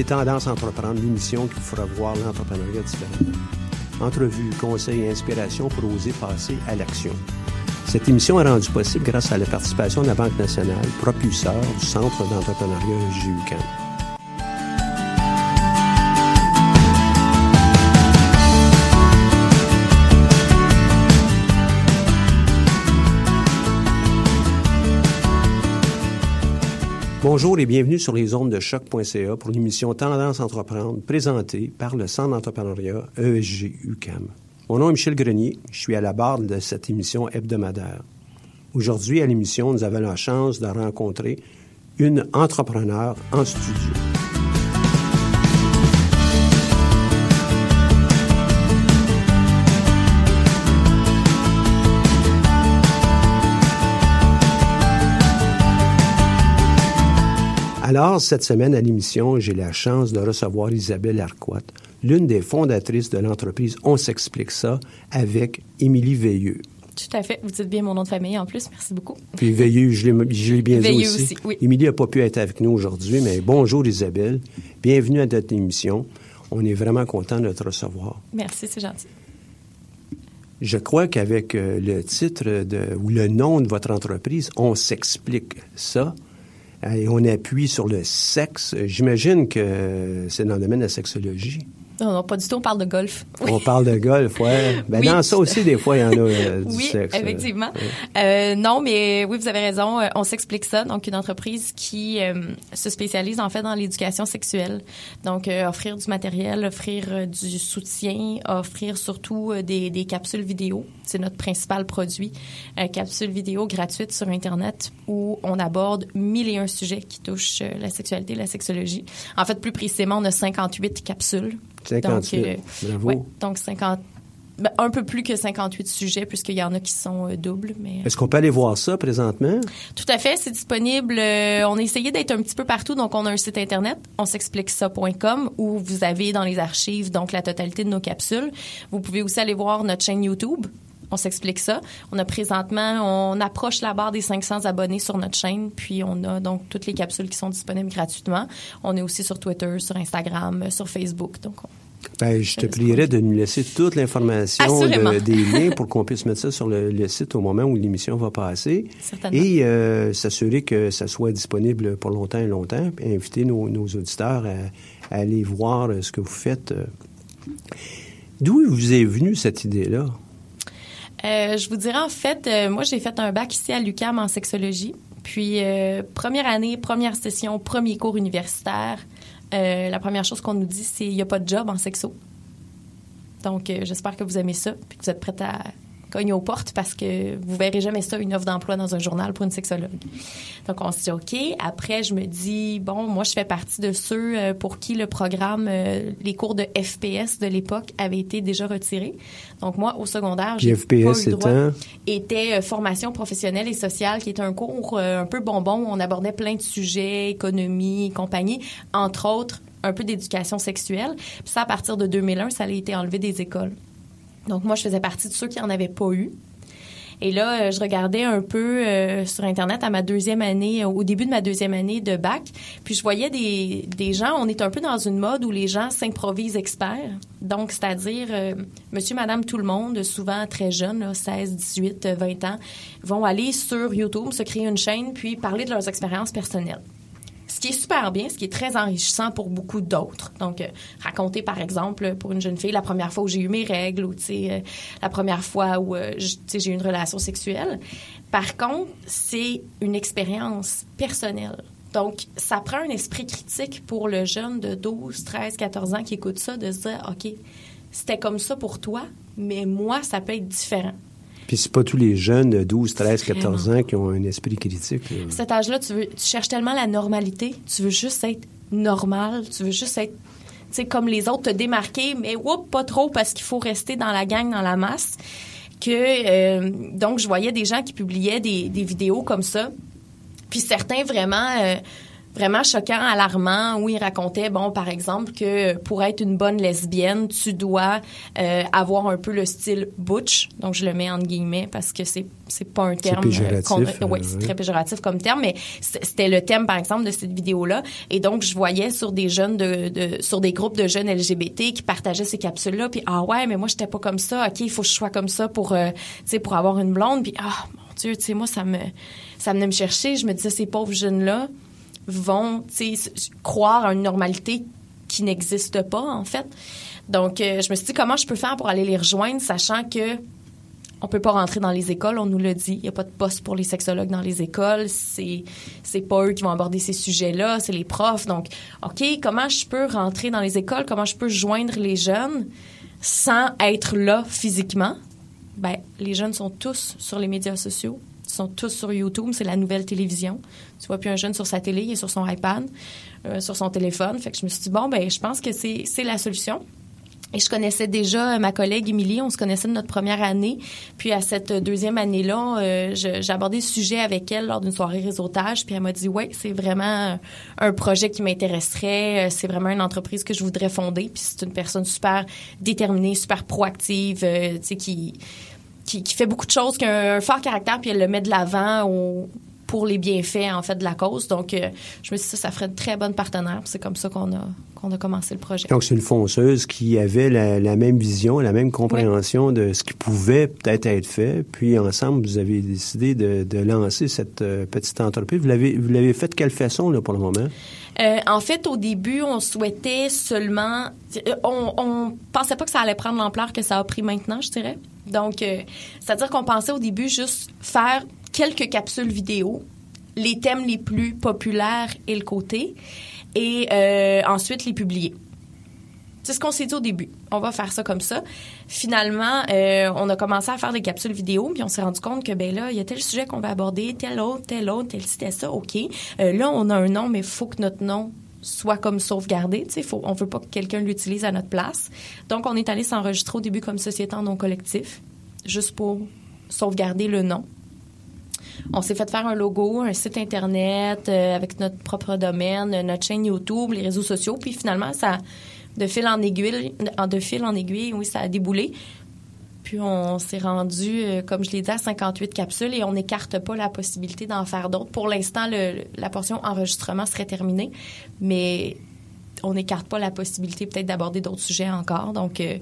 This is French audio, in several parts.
Vous écoutez Tendance Entreprendre, l'émission qui vous fera voir l'entrepreneuriat différemment. Entrevues, conseils et inspirations pour oser passer à l'action. Cette émission est rendue possible grâce à la participation de la Banque nationale, propulseur du Centre d'entrepreneuriat JUCAM. Bonjour et bienvenue sur les ondes de choc.ca pour l'émission Tendance Entreprendre présentée par le Centre d'entrepreneuriat ESG UCAM. Mon nom est Michel Grenier, je suis à la barre de cette émission hebdomadaire. Aujourd'hui, à l'émission, nous avons la chance de rencontrer une entrepreneure en studio. Alors, cette semaine à l'émission, j'ai la chance de recevoir Isabelle Arquat, l'une des fondatrices de l'entreprise On s'explique ça avec Émilie Veilleux. Tout à fait. Vous dites bien mon nom de famille en plus. Merci beaucoup. Puis Veilleux, je l'ai, bien Veilleux dit aussi. aussi, oui. Émilie n'a pas pu être avec nous aujourd'hui, mais bonjour Isabelle. Bienvenue à notre émission. On est vraiment content de te recevoir. Merci, c'est gentil. Je crois qu'avec euh, le titre de, ou le nom de votre entreprise, on s'explique ça. On appuie sur le sexe. J'imagine que c'est dans le domaine de la sexologie. Non, non, pas du tout. On parle de golf. On parle de golf, ouais. Ben, Oui. dans ça aussi, des fois, il y en a euh, du oui, sexe. euh. effectivement. Euh, non, mais oui, vous avez raison. On s'explique ça. Donc, une entreprise qui euh, se spécialise en fait dans l'éducation sexuelle. Donc, euh, offrir du matériel, offrir du soutien, offrir surtout des, des capsules vidéo. C'est notre principal produit. Euh, capsules vidéo gratuites sur Internet où on aborde mille et un sujets qui touchent la sexualité, la sexologie. En fait, plus précisément, on a 58 capsules. 58. Donc, Bravo. ouais, donc 50, ben, un peu plus que 58 sujets, puisqu'il y en a qui sont euh, doubles. Mais Est-ce qu'on peut aller voir ça présentement? tout à fait, c'est disponible. euh, on a essayé d'être un petit peu partout, donc on a un site internet, on s'explique ça.com, où vous avez dans les archives donc la totalité de nos capsules. Vous pouvez aussi aller voir notre chaîne YouTube. On s'explique ça. On a présentement, on approche la barre des 500 abonnés sur notre chaîne, puis on a donc toutes les capsules qui sont disponibles gratuitement. On est aussi sur Twitter, sur Instagram, sur Facebook. Donc, ben, je te prierais de nous laisser toute l'information des liens pour qu'on puisse mettre ça sur le, site au moment où l'émission va passer. Et euh, s'assurer que ça soit disponible pour longtemps et longtemps. Inviter nos, auditeurs à, aller voir ce que vous faites. D'où vous est venue cette idée-là? Euh, je vous dirais, en fait, euh, moi, j'ai fait un bac ici à l'UCAM en sexologie. Puis, première année, première session, premier cours universitaire, euh, la première chose qu'on nous dit, c'est il n'y a pas de job en sexo. Donc, euh, j'espère que vous aimez ça, puis que vous êtes prête à cogner aux portes parce que vous verrez jamais ça, une offre d'emploi dans un journal pour une sexologue. Donc, on se dit OK. Après, je me dis, bon, moi, je fais partie de ceux euh, pour qui le programme, les cours de FPS de l'époque avaient été déjà retirés. Donc, moi, au secondaire, j'ai pas eu le droit. Était formation professionnelle et sociale, qui était un cours un peu bonbon où on abordait plein de sujets, économie, compagnie, entre autres un peu d'éducation sexuelle. Puis ça, à partir de 2001, ça a été enlevé des écoles. Donc moi, je faisais partie de ceux qui en avaient pas eu. Et là, euh, je regardais un peu euh, sur Internet à ma deuxième année, au début de ma deuxième année de bac, puis je voyais des, des gens, on est un peu dans une mode où les gens s'improvisent experts. Donc, c'est-à-dire, euh, monsieur, madame, tout le monde, souvent très jeunes, 16, 18, 20 ans, vont aller sur YouTube, se créer une chaîne, puis parler de leurs expériences personnelles ce qui est super bien, ce qui est très enrichissant pour beaucoup d'autres. Donc, euh, raconter, par exemple, pour une jeune fille, la première fois où j'ai eu mes règles ou, tu sais, euh, la première fois où, euh, j'ai eu une relation sexuelle. Par contre, c'est une expérience personnelle. Donc, ça prend un esprit critique pour le jeune de 12, 13, 14 ans qui écoute ça, de se dire, OK, c'était comme ça pour toi, mais moi, ça peut être différent. Puis c'est pas tous les jeunes de 12, 13, 14 ans qui ont un esprit critique. Cet âge-là, tu, veux, tu cherches tellement la normalité. Tu veux juste être normal. Tu veux juste être sais, comme les autres, te démarquer, mais whoop, pas trop parce qu'il faut rester dans la gang, dans la masse. Que euh, donc je voyais des gens qui publiaient des, des vidéos comme ça, puis certains vraiment euh, vraiment choquant, alarmant, où il racontait, bon, par exemple, que pour être une bonne lesbienne, tu dois euh, avoir un peu le style butch. Donc, je le mets en guillemets parce que c'est c'est pas un terme. Péjoratif, euh, oui, c'est très péjoratif comme terme, mais c'était le thème, par exemple, de cette vidéo-là. Et donc, je voyais sur des jeunes de, de sur des groupes de jeunes LGBT qui partageaient ces capsules-là, puis ah ouais, mais moi j'étais pas comme ça. Ok, il faut que je sois comme ça pour, euh, tu sais, pour avoir une blonde. Puis ah mon Dieu, tu sais, moi ça me ça venait me chercher. Je me disais ces pauvres jeunes là vont croire à une normalité qui n'existe pas, en fait. Donc, euh, je me suis dit, comment je peux faire pour aller les rejoindre, sachant que on peut pas rentrer dans les écoles, on nous l'a dit. Il n'y a pas de poste pour les sexologues dans les écoles. C'est, c'est pas eux qui vont aborder ces sujets-là, c'est les profs. Donc, OK, comment je peux rentrer dans les écoles? Comment je peux joindre les jeunes sans être là physiquement? Ben, les jeunes sont tous sur les médias sociaux sont tous sur YouTube. C'est la nouvelle télévision. Tu vois plus un jeune sur sa télé, il est sur son iPad, euh, sur son téléphone. Fait que je me suis dit, bon, ben, je pense que c'est la solution. Et je connaissais déjà ma collègue Émilie, on se connaissait de notre première année. Puis à cette deuxième année-là, euh, j'ai abordé ce sujet avec elle lors d'une soirée réseautage. Puis elle m'a dit, ouais, c'est vraiment un projet qui m'intéresserait. Euh, c'est vraiment une entreprise que je voudrais fonder. Puis c'est une personne super déterminée, super proactive, tu sais, qui qui, fait beaucoup de choses, qui a un fort caractère, puis elle le met de l'avant pour les bienfaits en fait de la cause. Donc, euh, je me suis dit ça, ça ferait de très bonne partenaire. C'est comme ça qu'on a qu'on a commencé le projet. Donc, c'est une fonceuse qui avait la, même vision, la même compréhension de ce qui pouvait peut-être être fait. Puis, ensemble, vous avez décidé de, lancer cette euh, petite entreprise. Vous l'avez vous l'avez fait de quelle façon là pour le moment? Euh, en fait, au début, on souhaitait seulement, on, on pensait pas que ça allait prendre l'ampleur que ça a pris maintenant, je dirais. Donc, euh, c'est-à-dire qu'on pensait au début juste faire quelques capsules vidéo, les thèmes les plus populaires et le côté, et euh, ensuite les publier. C'est ce qu'on s'est dit au début. On va faire ça comme ça. Finalement, euh, on a commencé à faire des capsules vidéo, puis on s'est rendu compte que ben là, il y a tel sujet qu'on va aborder, tel autre, tel autre, tel c'était ça, ok. là, on a un nom, mais il faut que notre nom soit comme sauvegardé. Tu sais, faut, on veut pas que quelqu'un l'utilise à notre place. Donc, on est allé s'enregistrer au début comme société en nom collectif, juste pour sauvegarder le nom. On s'est fait faire un logo, un site internet euh, avec notre propre domaine, notre chaîne YouTube, les réseaux sociaux, puis finalement ça de fil en aiguille, de oui, ça a déboulé. Puis on s'est rendu, euh, comme je l'ai dit, à 58 capsules et on n'écarte pas la possibilité d'en faire d'autres. Pour l'instant, la portion enregistrement serait terminée, mais on n'écarte pas la possibilité peut-être d'aborder d'autres sujets encore. Donc, euh,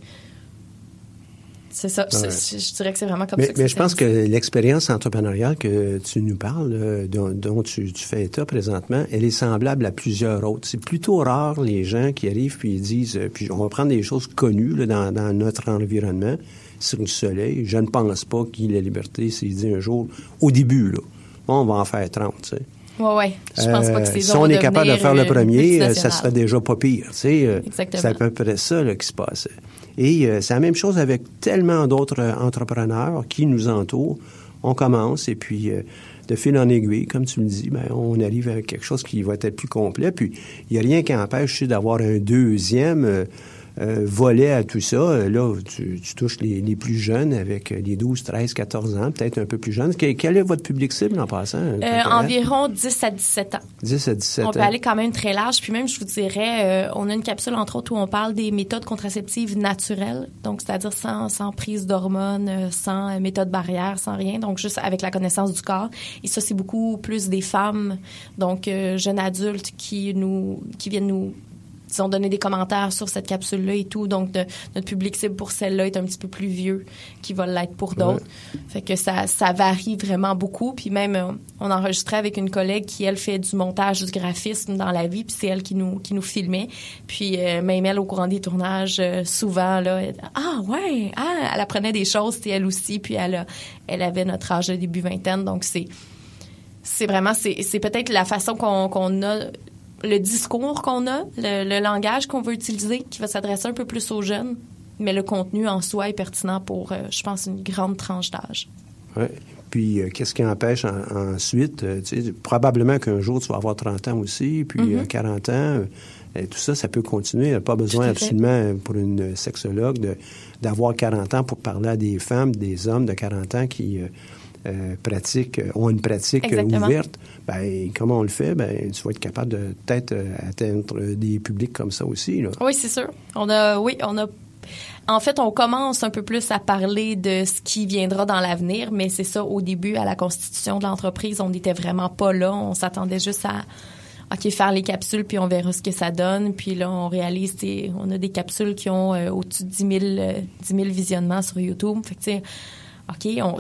c'est ça. Je dirais que c'est vraiment comme mais, ça. mais je pense que l'expérience entrepreneuriale que tu nous parles, euh, dont, tu, fais état présentement, elle est semblable à plusieurs autres. C'est plutôt rare les gens qui arrivent puis ils disent, euh, puis on va prendre des choses connues dans, notre environnement, sur le soleil. Je ne pense pas qu'il ait la liberté s'il dit un jour, au début, là, on va en faire 30, tu sais. Oui, oui. Je pense pas que c'est Si on est capable de faire le premier, ça serait déjà pas pire. Tu sais, c'est à peu près ça là, qui se passait. Et euh, c'est la même chose avec tellement d'autres euh, entrepreneurs qui nous entourent. On commence et puis euh, de fil en aiguille, comme tu me dis, ben, on arrive à quelque chose qui va être plus complet. Puis il n'y a rien qui empêche d'avoir un deuxième euh, volet à tout ça. Euh, là, tu, touches les, plus jeunes avec les 12, 13, 14 ans, peut-être un peu plus jeunes. Quel, est votre public cible en passant? Euh, environ 10 à 17 ans. 10 à 17 ans. On peut aller quand même très large. Puis même, je vous dirais, on a une capsule, entre autres, où on parle des méthodes contraceptives naturelles. Donc, c'est-à-dire sans, sans prise d'hormones, sans méthode barrière, sans rien. Donc, juste avec la connaissance du corps. Et ça, c'est beaucoup plus des femmes, donc jeunes adultes qui nous, qui viennent nous ont donné des commentaires sur cette capsule-là et tout. Donc, notre public cible pour celle-là est un petit peu plus vieux qu'il va l'être pour d'autres. Fait que ça, ça varie vraiment beaucoup. Puis même, euh, on enregistrait avec une collègue qui, elle, fait du montage, du graphisme dans la vie. Puis c'est elle qui nous, qui nous filmait. Puis euh, même elle, au courant des tournages, euh, souvent, là, elle, ah ouais, ah, elle apprenait des choses, elle aussi. Puis elle, elle avait notre âge de début vingtaine. Donc, c'est c'est vraiment c'est peut-être la façon qu'on a le discours qu'on a, le, langage qu'on veut utiliser, qui va s'adresser un peu plus aux jeunes, mais le contenu en soi est pertinent pour, euh, je pense, une grande tranche d'âge. Oui. Puis, euh, qu'est-ce qui empêche ensuite? Euh, probablement qu'un jour, tu vas avoir 30 ans aussi, puis 40 mm-hmm. ans. Et tout ça, ça peut continuer. Il n'y a pas besoin absolument, pour une sexologue, d'avoir 40 ans pour parler à des femmes, des hommes de 40 ans qui euh, pratiques, euh, ont une pratique ouverte, ben, comment on le fait? Ben, tu vas être capable de peut-être atteindre des publics comme ça aussi. Oui, c'est sûr. On a, oui, on a en fait, on commence un peu plus à parler de ce qui viendra dans l'avenir, mais c'est ça, au début, à la constitution de l'entreprise, on n'était vraiment pas là. On s'attendait juste à, OK, faire les capsules, puis on verra ce que ça donne. Puis là, on réalise, on a des capsules qui ont au-dessus de 10 000, 10 000 visionnements sur YouTube. Fait que, OK, on,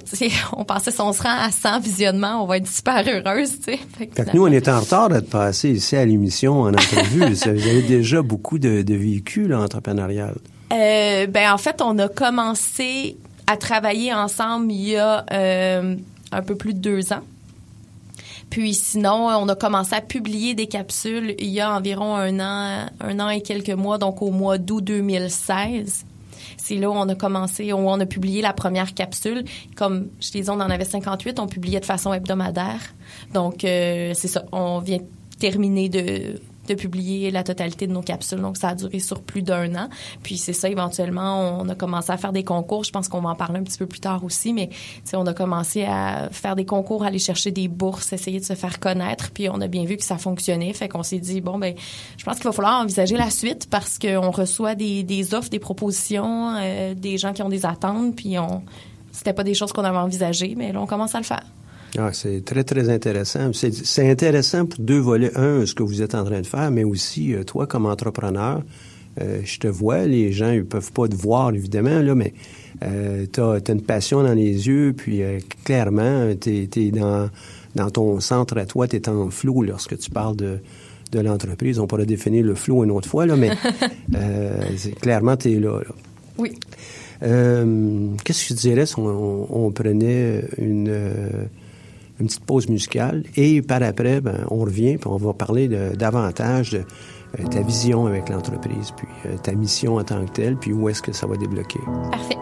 on pensait si on se rend à 100 visionnements, on va être super heureuse. Fait que, nous, on est en retard d'être passé ici à l'émission en entrevue. Vous avez déjà beaucoup de, véhicules entrepreneuriales. Euh, ben, en fait, on a commencé à travailler ensemble il y a euh, un peu plus de deux ans. Puis sinon, on a commencé à publier des capsules il y a environ un an, un an et quelques mois, donc au mois d'août 2016 c'est là où on a commencé, où on a publié la première capsule. Comme je disais, on en avait 58, on publiait de façon hebdomadaire. Donc, euh, c'est ça, on vient terminer de de publier la totalité de nos capsules. Donc, ça a duré sur plus d'un an. Puis, c'est ça, éventuellement, on a commencé à faire des concours. Je pense qu'on va en parler un petit peu plus tard aussi, mais on a commencé à faire des concours, aller chercher des bourses, essayer de se faire connaître. Puis, on a bien vu que ça fonctionnait. Fait qu'on s'est dit, bon, ben, je pense qu'il va falloir envisager la suite parce qu'on reçoit des, des, offres, des propositions, euh, des gens qui ont des attentes. Puis, on, c'était pas des choses qu'on avait envisagées, mais là, on commence à le faire. Ah, c'est très, très intéressant. C'est intéressant pour deux volets. Un, ce que vous êtes en train de faire, mais aussi, euh, toi, comme entrepreneur, euh, je te vois, les gens ne peuvent pas te voir, évidemment, là, mais euh, tu as, une passion dans les yeux, puis clairement, tu es, dans, dans ton centre à toi, tu es en flou lorsque tu parles de, de l'entreprise. On pourrait définir le flou une autre fois, là, mais clairement, tu es là, Oui. Qu'est-ce que je dirais si on prenait une une petite pause musicale. Et par après, ben, on revient, puis on va parler davantage de euh, ta vision avec l'entreprise, puis euh, ta mission en tant que telle, puis où est-ce que ça va débloquer. Parfait.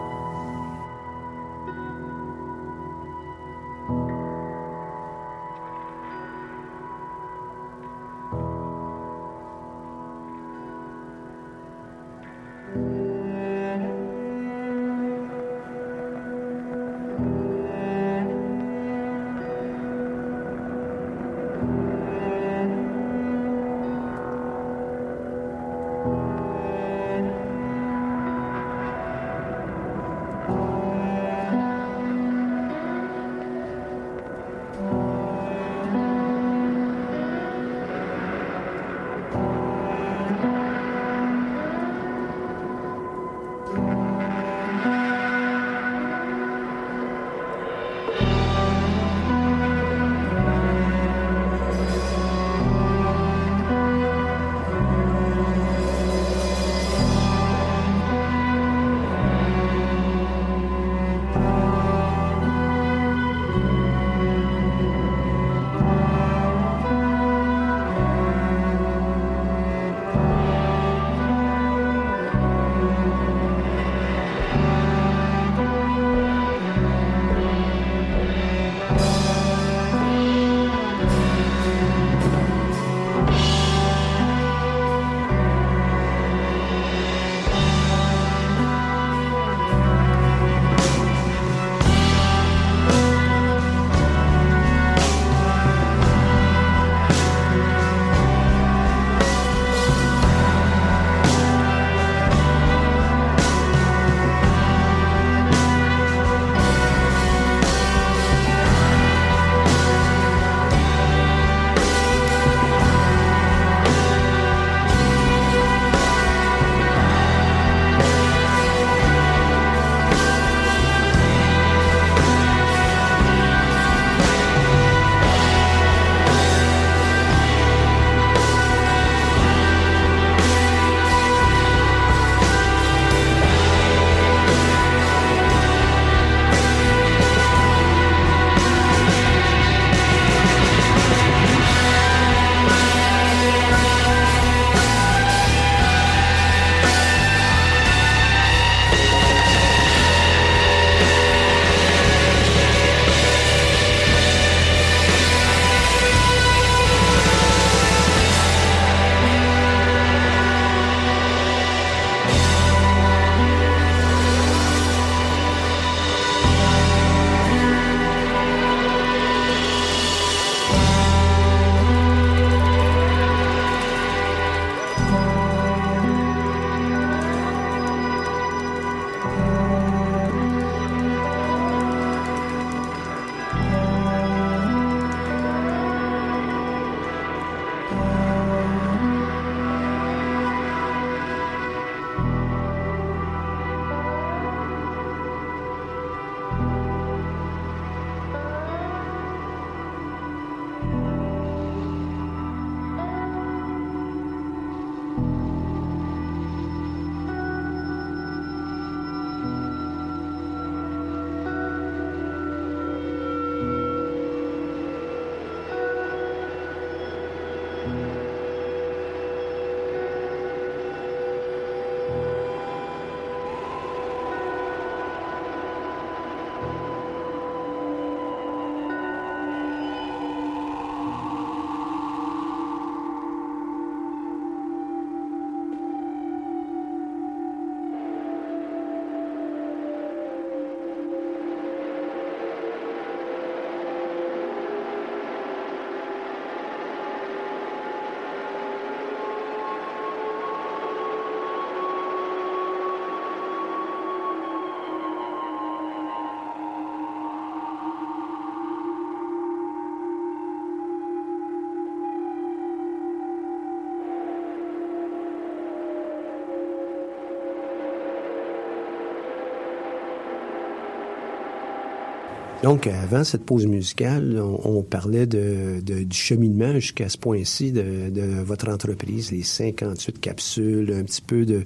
Donc, avant cette pause musicale, on, parlait du cheminement jusqu'à ce point-ci de, votre entreprise, les 58 capsules, un petit peu euh,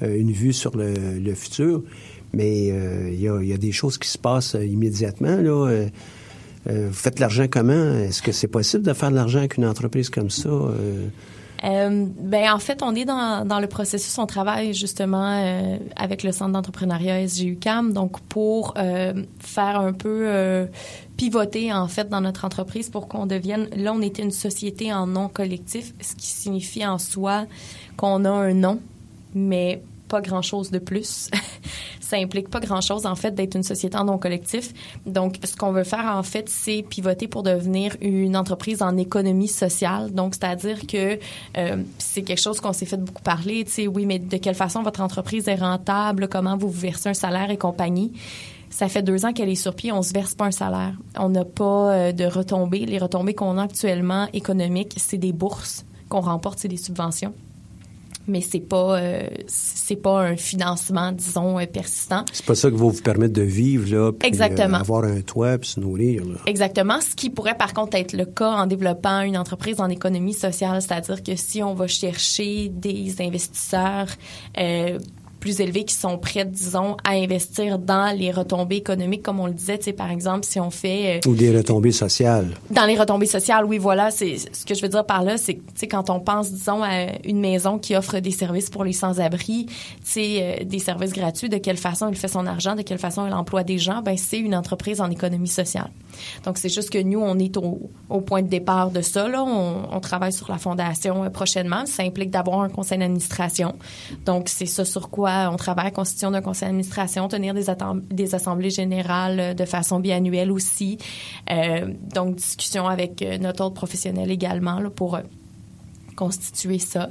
une vue sur le, futur. Mais euh, il y, a, des choses qui se passent euh, immédiatement. Vous faites l'argent comment? Est-ce que c'est possible de faire de l'argent avec une entreprise comme ça? Euh, ben en fait, on est dans, dans le processus. On travaille justement euh, avec le Centre d'entrepreneuriat SGUCAM, donc pour euh, faire un peu euh, pivoter en fait dans notre entreprise pour qu'on devienne. Là, on était une société en nom collectif, ce qui signifie en soi qu'on a un nom, mais pas grand-chose de plus. ça implique pas grand-chose, en fait, d'être une société en non collectif. Donc, ce qu'on veut faire, en fait, c'est pivoter pour devenir une entreprise en économie sociale. Donc, c'est-à-dire que euh, c'est quelque chose qu'on s'est fait beaucoup parler. Tu sais, oui, mais de quelle façon votre entreprise est rentable, comment vous vous versez un salaire et compagnie ça fait deux ans qu'elle est sur pied, on se verse pas un salaire. On n'a pas euh, de retombées. Les retombées qu'on a actuellement économiques, c'est des bourses qu'on remporte, c'est des subventions mais c'est pas euh, c'est pas un financement disons euh, persistant. C'est pas ça qui va vous permettre de vivre là, puis Exactement. Euh, avoir un toit puis se nourrir. Là. Exactement, ce qui pourrait par contre être le cas en développant une entreprise en économie sociale, c'est-à-dire que si on va chercher des investisseurs plus élevés qui sont prêts, disons, à investir dans les retombées économiques, comme on le disait, tu sais, par exemple, si on fait... Euh, Ou des retombées sociales. Dans les retombées sociales, oui, voilà. C'est ce que je veux dire par là, c'est, tu sais, quand on pense, disons, à une maison qui offre des services pour les sans-abri, tu sais, euh, des services gratuits, de quelle façon elle fait son argent, de quelle façon elle emploie des gens, ben c'est une entreprise en économie sociale. Donc, c'est juste que nous, on est au, au point de départ de ça, là. On, on travaille sur la fondation euh, prochainement. Ça implique d'avoir un conseil d'administration. Donc, c'est ça sur quoi on travaille, constitution d'un conseil d'administration, tenir des, assemblées générales euh, de façon biannuelle aussi. Euh, donc, discussion avec euh, notre autre professionnel également pour constituer ça.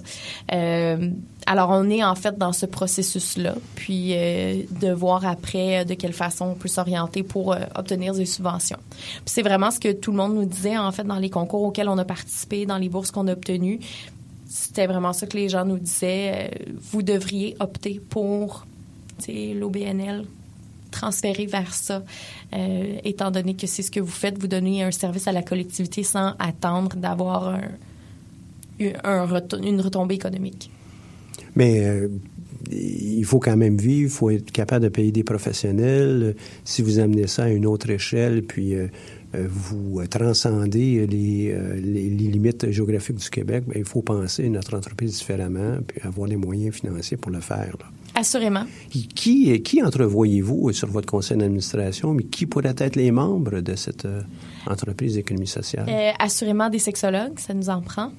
alors, on est en fait dans ce processus-là, puis de voir après de quelle façon on peut s'orienter pour obtenir des subventions. c'est vraiment ce que tout le monde nous disait en fait dans les concours auxquels on a participé, dans les bourses qu'on a obtenues c'était vraiment ça que les gens nous disaient. Euh, vous devriez opter pour l'OBNL, transférer vers ça, euh, étant donné que c'est ce que vous faites, vous donnez un service à la collectivité sans attendre d'avoir un, une retombée économique. Mais euh, il faut quand même vivre, il faut être capable de payer des professionnels. Si vous amenez ça à une autre échelle, puis vous transcendez les, euh, les, les, limites géographiques du Québec, bien, il faut penser notre entreprise différemment puis avoir les moyens financiers pour le faire. Là. Assurément. Qui, qui entrevoyez-vous sur votre conseil d'administration, mais qui pourraient être les membres de cette euh, entreprise d'économie sociale? assurément des sexologues, ça nous en prend.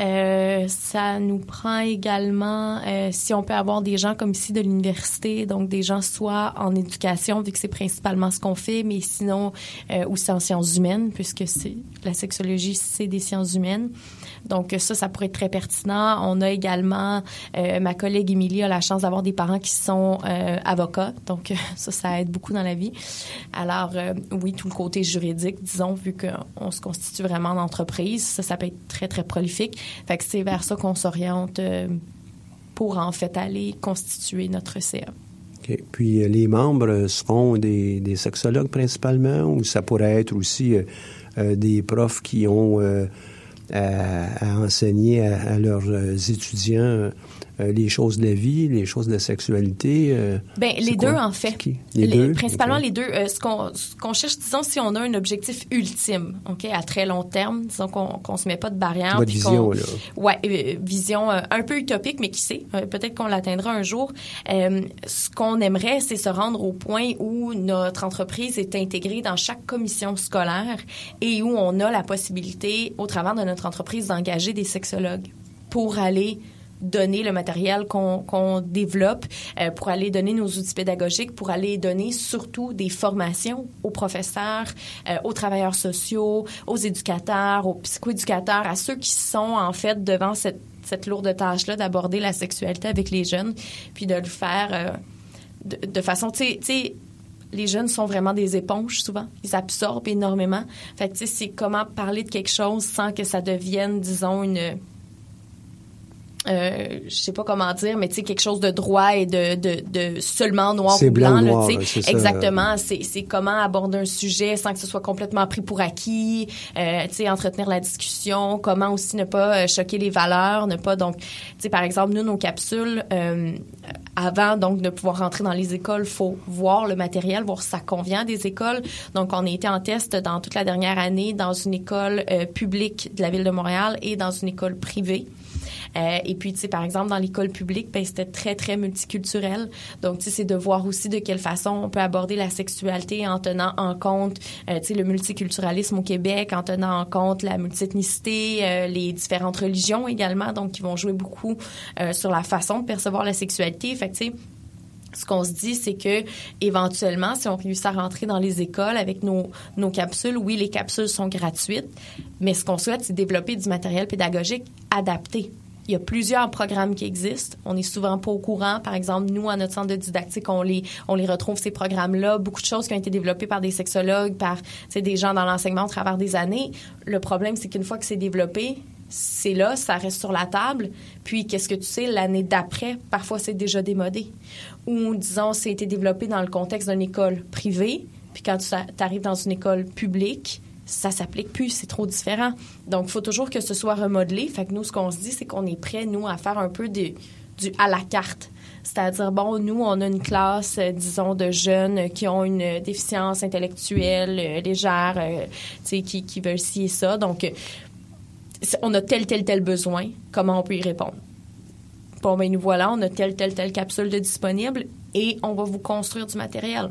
Euh, ça nous prend également, euh, si on peut avoir des gens comme ici de l'université, donc des gens soit en éducation, vu que c'est principalement ce qu'on fait, mais sinon euh, aussi en sciences humaines, puisque c'est la sexologie, c'est des sciences humaines. Donc ça, ça pourrait être très pertinent. On a également, euh, ma collègue Émilie a la chance d'avoir des parents qui sont euh, avocats, donc ça, ça aide beaucoup dans la vie. Alors euh, oui, tout le côté juridique, disons, vu qu'on se constitue vraiment en entreprise, ça, ça peut être très, très prolifique. Fait que c'est vers ça qu'on s'oriente pour en fait aller constituer notre CA. Puis les membres seront des, sexologues principalement ou ça pourrait être aussi des profs qui ont à, enseigner à, leurs euh, étudiants euh, les choses de la vie, les choses de la sexualité? Euh, ben, les deux, en fait. Les, deux? Principalement les deux. ce qu'on cherche, disons, si on a un objectif ultime, OK, à très long terme, disons qu'on ne se met pas de barrière. Votre vision, là. Ouais, vision un peu utopique, mais qui sait, peut-être qu'on l'atteindra un jour. ce qu'on aimerait, c'est se rendre au point où notre entreprise est intégrée dans chaque commission scolaire et où on a la possibilité, au travers de notre entreprise, d'engager des sexologues pour aller donner le matériel qu'on développe, euh, pour aller donner nos outils pédagogiques, pour aller donner surtout des formations aux professeurs, euh, aux travailleurs sociaux, aux éducateurs, aux psychoéducateurs, à ceux qui sont en fait devant cette, cette lourde tâche-là d'aborder la sexualité avec les jeunes, puis de le faire euh, de, de, façon, tu sais, les jeunes sont vraiment des éponges souvent. Ils absorbent énormément. Fait tu sais, c'est comment parler de quelque chose sans que ça devienne, disons, une euh, je sais pas comment dire, mais tu sais quelque chose de droit et de, de, de seulement noir ou blanc. blanc là, tu sais. Exactement. C'est, c'est comment aborder un sujet sans que ce soit complètement pris pour acquis. Euh, tu sais, entretenir la discussion. Comment aussi ne pas euh, choquer les valeurs, ne pas donc, tu sais, par exemple, nous nos capsules. euh, avant donc de pouvoir rentrer dans les écoles, faut voir le matériel, voir si ça convient des écoles. Donc, on a été en test dans toute la dernière année dans une école euh, publique de la ville de Montréal et dans une école privée. Euh, et puis, tu sais, par exemple, dans l'école publique, ben, c'était très, très multiculturel. Donc, tu sais, c'est de voir aussi de quelle façon on peut aborder la sexualité en tenant en compte, euh, tu sais, le multiculturalisme au Québec, en tenant en compte la multiethnicité, euh, les différentes religions également, donc qui vont jouer beaucoup sur la façon de percevoir la sexualité. Fait tu sais, ce qu'on se dit, c'est que éventuellement, si on réussit à rentrer dans les écoles avec nos, nos capsules, oui, les capsules sont gratuites, mais ce qu'on souhaite, c'est développer du matériel pédagogique adapté. Il y a plusieurs programmes qui existent. On est souvent pas au courant. Par exemple, nous, à notre centre de didactique, on les, on les retrouve, ces programmes-là. Beaucoup de choses qui ont été développées par des sexologues, par des gens dans l'enseignement au travers des années. Le problème, c'est qu'une fois que c'est développé, c'est là, ça reste sur la table. Puis, qu'est-ce que tu sais, l'année d'après, parfois, c'est déjà démodé. Ou, disons, c'est été développé dans le contexte d'une école privée. Puis, quand tu arrives dans une école publique, ça s'applique plus, c'est trop différent. Donc, il faut toujours que ce soit remodelé. Fait que nous, ce qu'on se dit, c'est qu'on est prêt, nous, à faire un peu de, du à la carte. C'est-à-dire, bon, nous, on a une classe, euh, disons, de jeunes qui ont une déficience intellectuelle euh, légère, euh, tu sais, qui, qui veulent ci et ça. Donc, euh, on a tel, tel, tel besoin. Comment on peut y répondre? Bon, ben nous voilà, on a telle, telle, telle capsule de disponible et on va vous construire du matériel.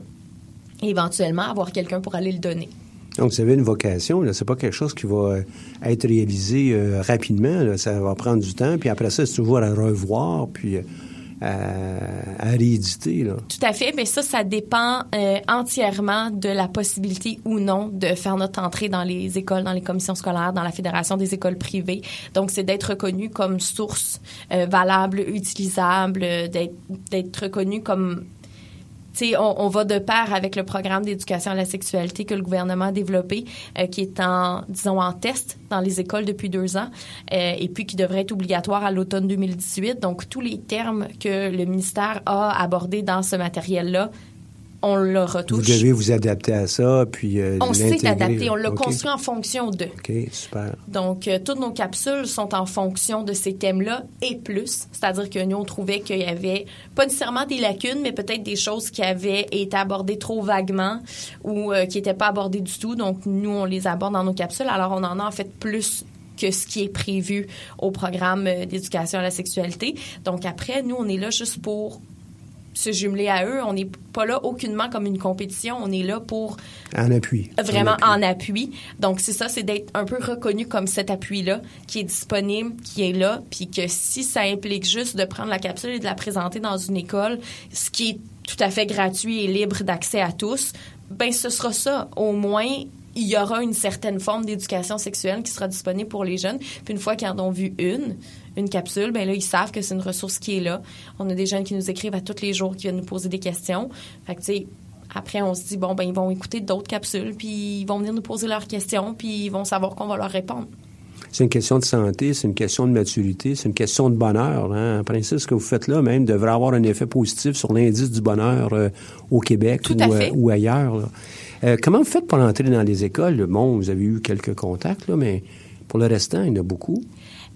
Et éventuellement, avoir quelqu'un pour aller le donner. Donc, vous avez une vocation, là. C'est pas quelque chose qui va euh, être réalisé euh, rapidement, là. Ça va prendre du temps, puis après ça, c'est toujours à revoir, puis euh, à, rééditer, là. Tout à fait, mais ça, ça dépend entièrement de la possibilité ou non de faire notre entrée dans les écoles, dans les commissions scolaires, dans la Fédération des écoles privées. Donc, c'est d'être reconnu comme source valable, utilisable, d'être reconnu comme on, on va de pair avec le programme d'éducation à la sexualité que le gouvernement a développé, euh, qui est en, disons, en test dans les écoles depuis deux ans, euh, et puis qui devrait être obligatoire à l'automne 2018. Donc, tous les termes que le ministère a abordés dans ce matériel-là, on le Vous retouche. devez vous adapter à ça, puis euh, on s'est adapté, on l'a construit en fonction de. OK, super. Donc, euh, toutes nos capsules sont en fonction de ces thèmes-là et plus. C'est-à-dire que nous, on trouvait qu'il y avait pas nécessairement des lacunes, mais peut-être des choses qui avaient été abordées trop vaguement ou euh, qui n'étaient pas abordées du tout. Donc, nous, on les aborde dans nos capsules. Alors, on en a en fait plus que ce qui est prévu au programme d'éducation à la sexualité. Donc, après, nous, on est là juste pour se jumeler à eux. On n'est pas là aucunement comme une compétition. On est là pour En appui. vraiment En appui. en appui. Donc, c'est ça, c'est d'être un peu reconnu comme cet appui-là qui est disponible, qui est là, puis que si ça implique juste de prendre la capsule et de la présenter dans une école, ce qui est tout à fait gratuit et libre d'accès à tous, ben ce sera ça. Au moins, il y aura une certaine forme d'éducation sexuelle qui sera disponible pour les jeunes. Puis une fois qu'ils en ont vu une, une capsule, ben là, ils savent que c'est une ressource qui est là. On a des jeunes qui nous écrivent à tous les jours, qui viennent nous poser des questions. Fait que, tu sais, après, on se dit, bon, ben, ils vont écouter d'autres capsules, puis ils vont venir nous poser leurs questions, puis ils vont savoir qu'on va leur répondre. C'est une question de santé, c'est une question de maturité, c'est une question de bonheur. Hein? En principe, ce que vous faites là, même, devrait avoir un effet positif sur l'indice du bonheur euh, au Québec ou, euh, ou ailleurs. là. Euh, comment vous faites pour entrer dans les écoles? Bon, vous avez eu quelques contacts, là, mais pour le restant, il y en a beaucoup.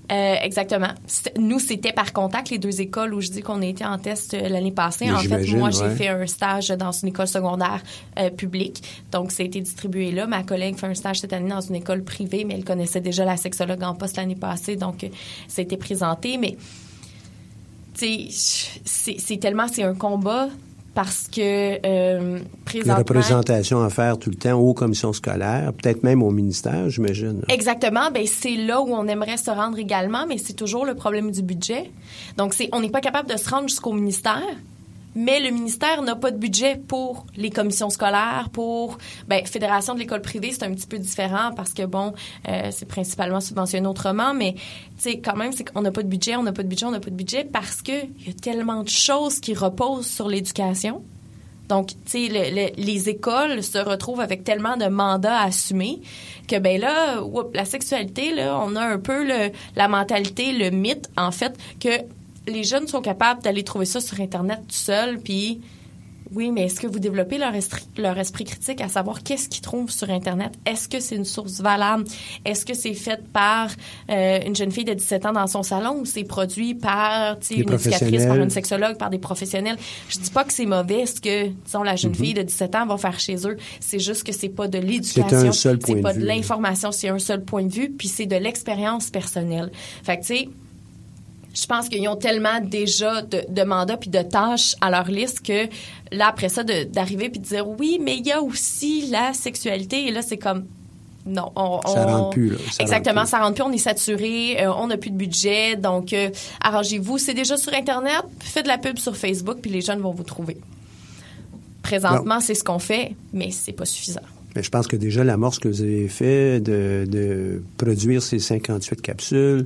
Euh, exactement. Nous, c'était par contact, les deux écoles où je dis qu'on a été en test euh, l'année passée. Mais en fait, moi, j'ai fait un stage dans une école secondaire euh, publique. Donc, ça a été distribué là. Ma collègue fait un stage cette année dans une école privée, mais elle connaissait déjà la sexologue en poste l'année passée. Donc, euh, ça a été présenté. Mais, tu sais, c'est tellement, c'est un combat parce que euh, La présentement... représentation à faire tout le temps aux commissions scolaires, peut-être même au ministère, j'imagine. Exactement. Ben c'est là où on aimerait se rendre également, mais c'est toujours le problème du budget. Donc c'est, on n'est pas capable de se rendre jusqu'au ministère, mais le ministère n'a pas de budget pour les commissions scolaires, pour ben fédération de l'école privée, c'est un petit peu différent parce que bon, euh, c'est principalement subventionné autrement, mais tu sais quand même c'est qu'on n'a pas de budget, on n'a pas de budget, on n'a pas de budget parce que il y a tellement de choses qui reposent sur l'éducation. Donc, tu sais, les écoles se retrouvent avec tellement de mandats à assumer que, ben là, la sexualité, là, on a un peu le, la mentalité, le mythe, en fait, que les jeunes sont capables d'aller trouver ça sur Internet tout seuls, puis oui, mais est-ce que vous développez leur esprit, leur esprit critique à savoir qu'est-ce qu'ils trouvent sur Internet? Est-ce que c'est une source valable? Est-ce que c'est fait par euh, une jeune fille de 17 ans dans son salon ou c'est produit par une éducatrice, par une sexologue, par des professionnels? Je dis pas que c'est mauvais ce que, disons, la jeune mm-hmm. fille de 17 ans va faire chez eux. C'est juste que c'est pas de l'éducation. C'est pas de, de l'information, c'est un seul point de vue, puis c'est de l'expérience personnelle. Fait que, tu sais, je pense qu'ils ont tellement déjà de, mandats puis de tâches à leur liste que là, après ça, d'arriver puis de dire oui, mais il y a aussi la sexualité. Et là, c'est comme non, on, ça rentre plus. Là. exactement, ça rentre plus. On est saturé, euh, on n'a plus de budget, donc euh, arrangez-vous. C'est déjà sur Internet, faites de la pub sur Facebook, puis les jeunes vont vous trouver. Présentement, c'est ce qu'on fait, mais c'est pas suffisant. Mais je pense que déjà l'amorce que vous avez fait de, de produire ces 58 capsules,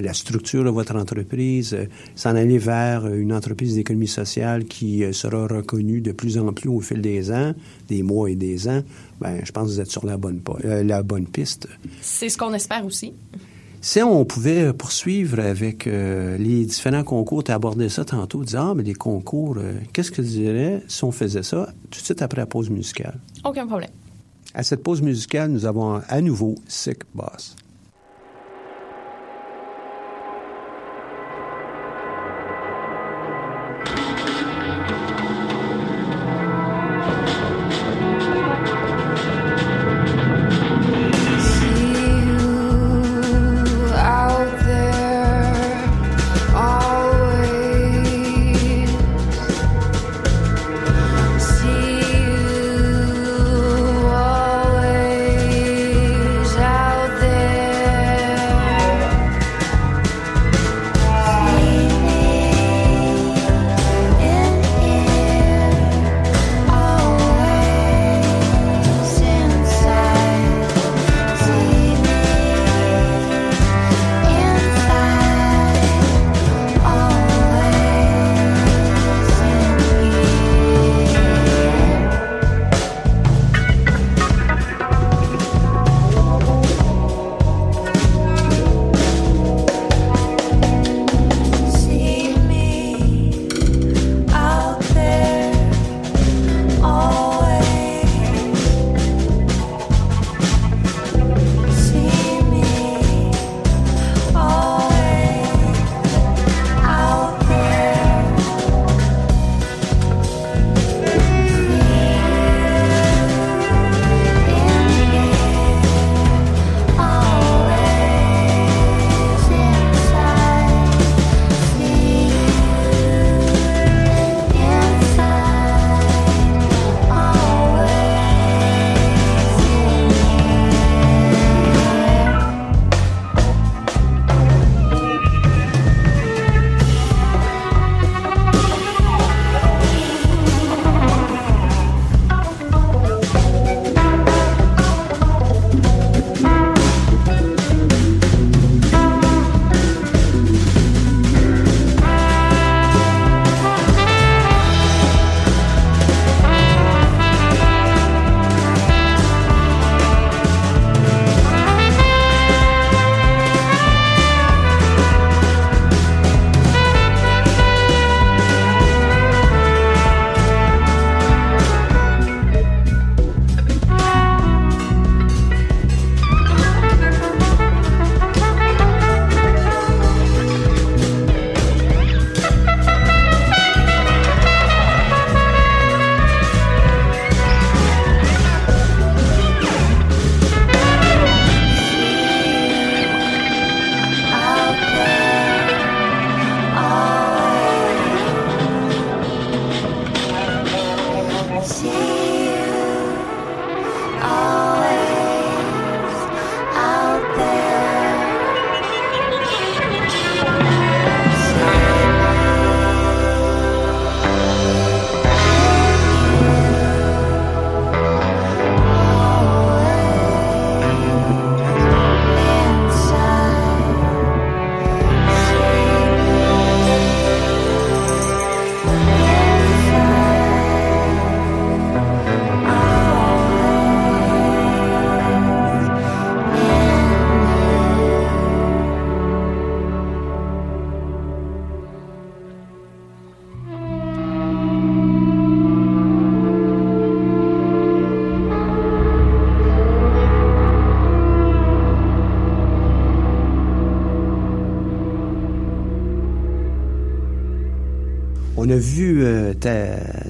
la structure de votre entreprise, euh, s'en aller vers une entreprise d'économie sociale qui euh, sera reconnue de plus en plus au fil des ans, des mois et des ans, ben, je pense que vous êtes sur la bonne, euh, la bonne piste. C'est ce qu'on espère aussi. Si on pouvait poursuivre avec les différents concours, tu as abordé ça tantôt, dire, ah, mais les concours, qu'est-ce que tu dirais si on faisait ça tout de suite après la pause musicale? Aucun problème. À cette pause musicale, nous avons à nouveau Sick Boss.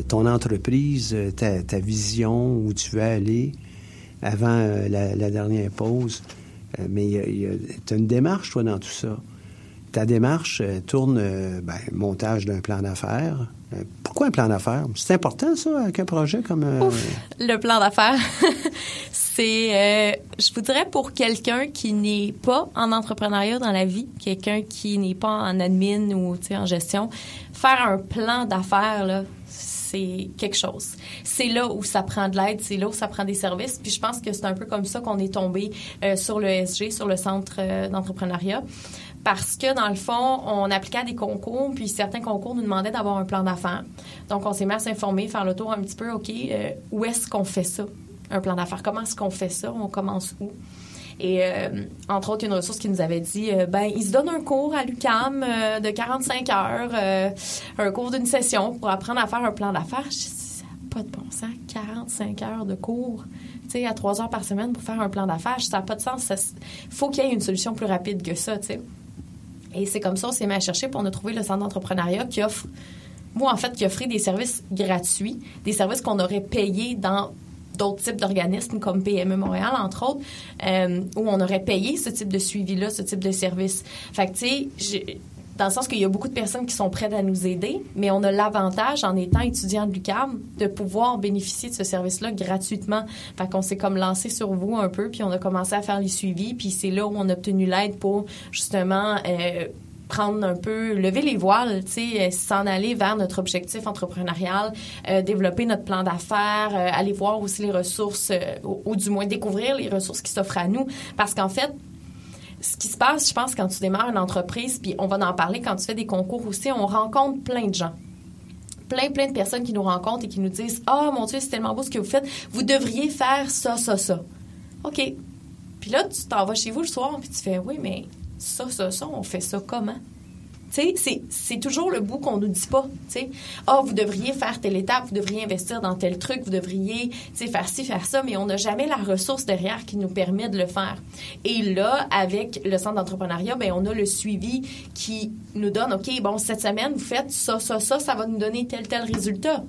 Ton entreprise, ta, vision, où tu veux aller avant la, dernière pause. mais tu as une démarche, toi, dans tout ça. Ta démarche tourne, ben, montage d'un plan d'affaires, pourquoi un plan d'affaires? C'est important, ça, avec un projet comme... Euh, le plan d'affaires, c'est, euh, je vous dirais, pour quelqu'un qui n'est pas en entrepreneuriat dans la vie, quelqu'un qui n'est pas en admin ou en gestion, faire un plan d'affaires, là, c'est quelque chose. C'est là où ça prend de l'aide, c'est là où ça prend des services. Puis je pense que c'est un peu comme ça qu'on est tombé euh, sur le SG, sur le centre d'entrepreneuriat parce que dans le fond, on appliquait à des concours, puis certains concours nous demandaient d'avoir un plan d'affaires. Donc, on s'est mis à s'informer, faire le tour un petit peu, OK, euh, où est-ce qu'on fait ça, un plan d'affaires? Comment est-ce qu'on fait ça? On commence où? Et euh, entre autres, une ressource qui nous avait dit, euh, ben, il se donne un cours à l'UCAM de 45 heures, un cours d'une session pour apprendre à faire un plan d'affaires. Je dis, pas de bon sens, 45 heures de cours, tu sais, à 3 heures par semaine pour faire un plan d'affaires, ça n'a pas de sens. Il faut qu'il y ait une solution plus rapide que ça, tu sais. Et c'est comme ça, on s'est mis à chercher, pour on a le centre d'entrepreneuriat qui offre, moi, en fait, qui offrait des services gratuits, des services qu'on aurait payés dans d'autres types d'organismes comme PME Montréal, entre autres, euh, où on aurait payé ce type de suivi-là, ce type de service. Fait que, tu sais, dans le sens qu'il y a beaucoup de personnes qui sont prêtes à nous aider, mais on a l'avantage, en étant étudiant de l'UQAM, de pouvoir bénéficier de ce service-là gratuitement. Fait qu'on s'est comme lancé sur vous un peu, puis on a commencé à faire les suivis, puis c'est là où on a obtenu l'aide pour justement euh, prendre un peu, lever les voiles, tu sais, euh, s'en aller vers notre objectif entrepreneurial, euh, développer notre plan d'affaires, aller voir aussi les ressources, ou, ou, du moins découvrir les ressources qui s'offrent à nous. Parce qu'en fait, ce qui se passe, je pense, quand tu démarres une entreprise, puis on va en parler quand tu fais des concours aussi, on rencontre plein de gens plein, plein de personnes qui nous rencontrent et qui nous disent Ah, oh, mon Dieu, c'est tellement beau ce que vous faites. Vous devriez faire ça, ça, ça. OK. Puis là, tu t'en vas chez vous le soir, puis tu fais Oui, mais ça, ça, ça, on fait ça comment? c'est toujours le bout qu'on nous dit pas. Ah, oh, vous devriez faire telle étape, vous devriez investir dans tel truc, vous devriez faire ci, faire ça, mais on n'a jamais la ressource derrière qui nous permet de le faire. Et là, avec le centre d'entrepreneuriat, ben on a le suivi qui nous donne, OK, bon, cette semaine, vous faites ça, ça, ça, ça va nous donner tel, tel résultat.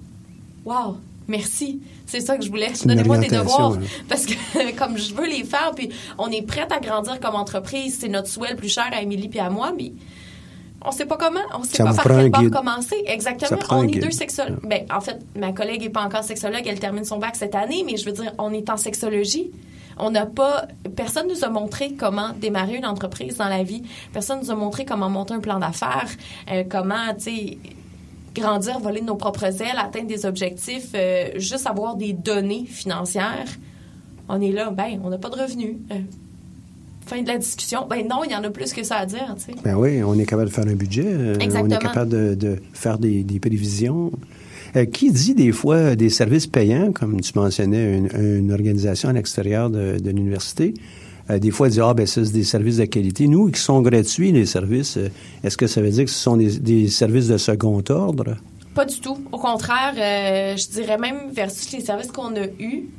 Wow! Merci. C'est ça que je voulais. Donnez-moi des devoirs. Parce que comme je veux les faire, puis on est prête à grandir comme entreprise, c'est notre souhait le plus cher à Émilie puis à moi, mais on sait pas comment, on sait pas par quel bord commencer. Exactement. On est deux sexologues. Ben, en fait, ma collègue est pas encore sexologue, elle termine son bac cette année, mais je veux dire, on est en sexologie. On n'a pas, personne nous a montré comment démarrer une entreprise dans la vie. Personne nous a montré comment monter un plan d'affaires, euh, comment, tu sais, grandir, voler de nos propres ailes, atteindre des objectifs, euh, juste avoir des données financières. On est là, ben, on n'a pas de revenus. Euh, fin de la discussion. Ben non, il y en a plus que ça à dire. Tu sais. Ben oui, on est capable de faire un budget. Euh, on est capable de, faire des, prévisions. Euh, qui dit des fois des services payants, comme tu mentionnais, une, organisation à l'extérieur de, l'université, euh, des fois, dit Ah, ben, c'est des services de qualité. Nous, qui sont gratuits, les services, est-ce que ça veut dire que ce sont des, services de second ordre? Pas du tout. Au contraire, je dirais même versus les services qu'on a eus,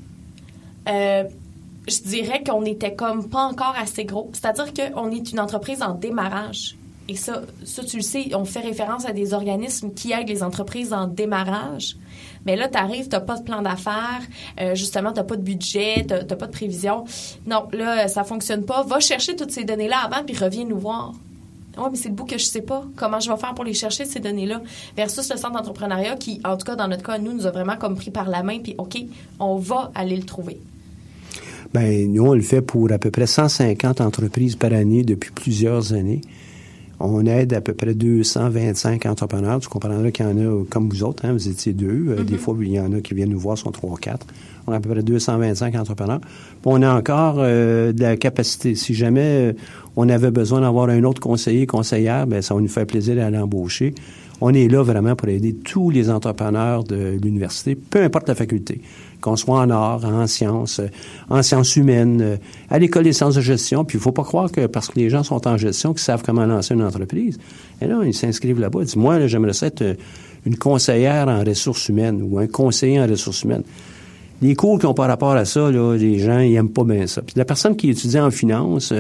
je dirais qu'on était comme pas encore assez gros. C'est-à-dire qu'on est une entreprise en démarrage. Et ça, ça, tu le sais, on fait référence à des organismes qui aident les entreprises en démarrage. Mais là, tu arrives, tu pas de plan d'affaires, euh, justement, tu pas de budget, tu pas de prévision. Non, là, ça fonctionne pas. Va chercher toutes ces données-là avant, puis reviens nous voir. Oui, mais c'est le bout que je sais pas. Comment je vais faire pour les chercher, ces données-là? Versus le centre d'entrepreneuriat qui, en tout cas, dans notre cas, nous, nous a vraiment comme pris par la main, puis OK, on va aller le trouver. Ben, nous, on le fait pour à peu près 150 entreprises par année depuis plusieurs années. On aide à peu près 225 entrepreneurs. Tu comprendras qu'il y en a comme vous autres, hein, vous étiez deux. Euh, des mm-hmm. fois, il y en a qui viennent nous voir, sont trois ou quatre. On a à peu près 225 entrepreneurs. Puis on a encore euh, de la capacité. Si jamais euh, on avait besoin d'avoir un autre conseiller, conseillère, ben ça va nous faire plaisir d'aller embaucher. On est là vraiment pour aider tous les entrepreneurs de l'université, peu importe la faculté qu'on soit en art, en sciences, euh, en sciences humaines, euh, à l'école des sciences de gestion. Puis il faut pas croire que parce que les gens sont en gestion, qu'ils savent comment lancer une entreprise. Et là, ils s'inscrivent là-bas. Ils disent, moi, j'aimerais être euh, une conseillère en ressources humaines ou un conseiller en ressources humaines. les cours qui n'ont pas rapport à ça, là, les gens, ils aiment pas bien ça. Puis la personne qui étudie en finance,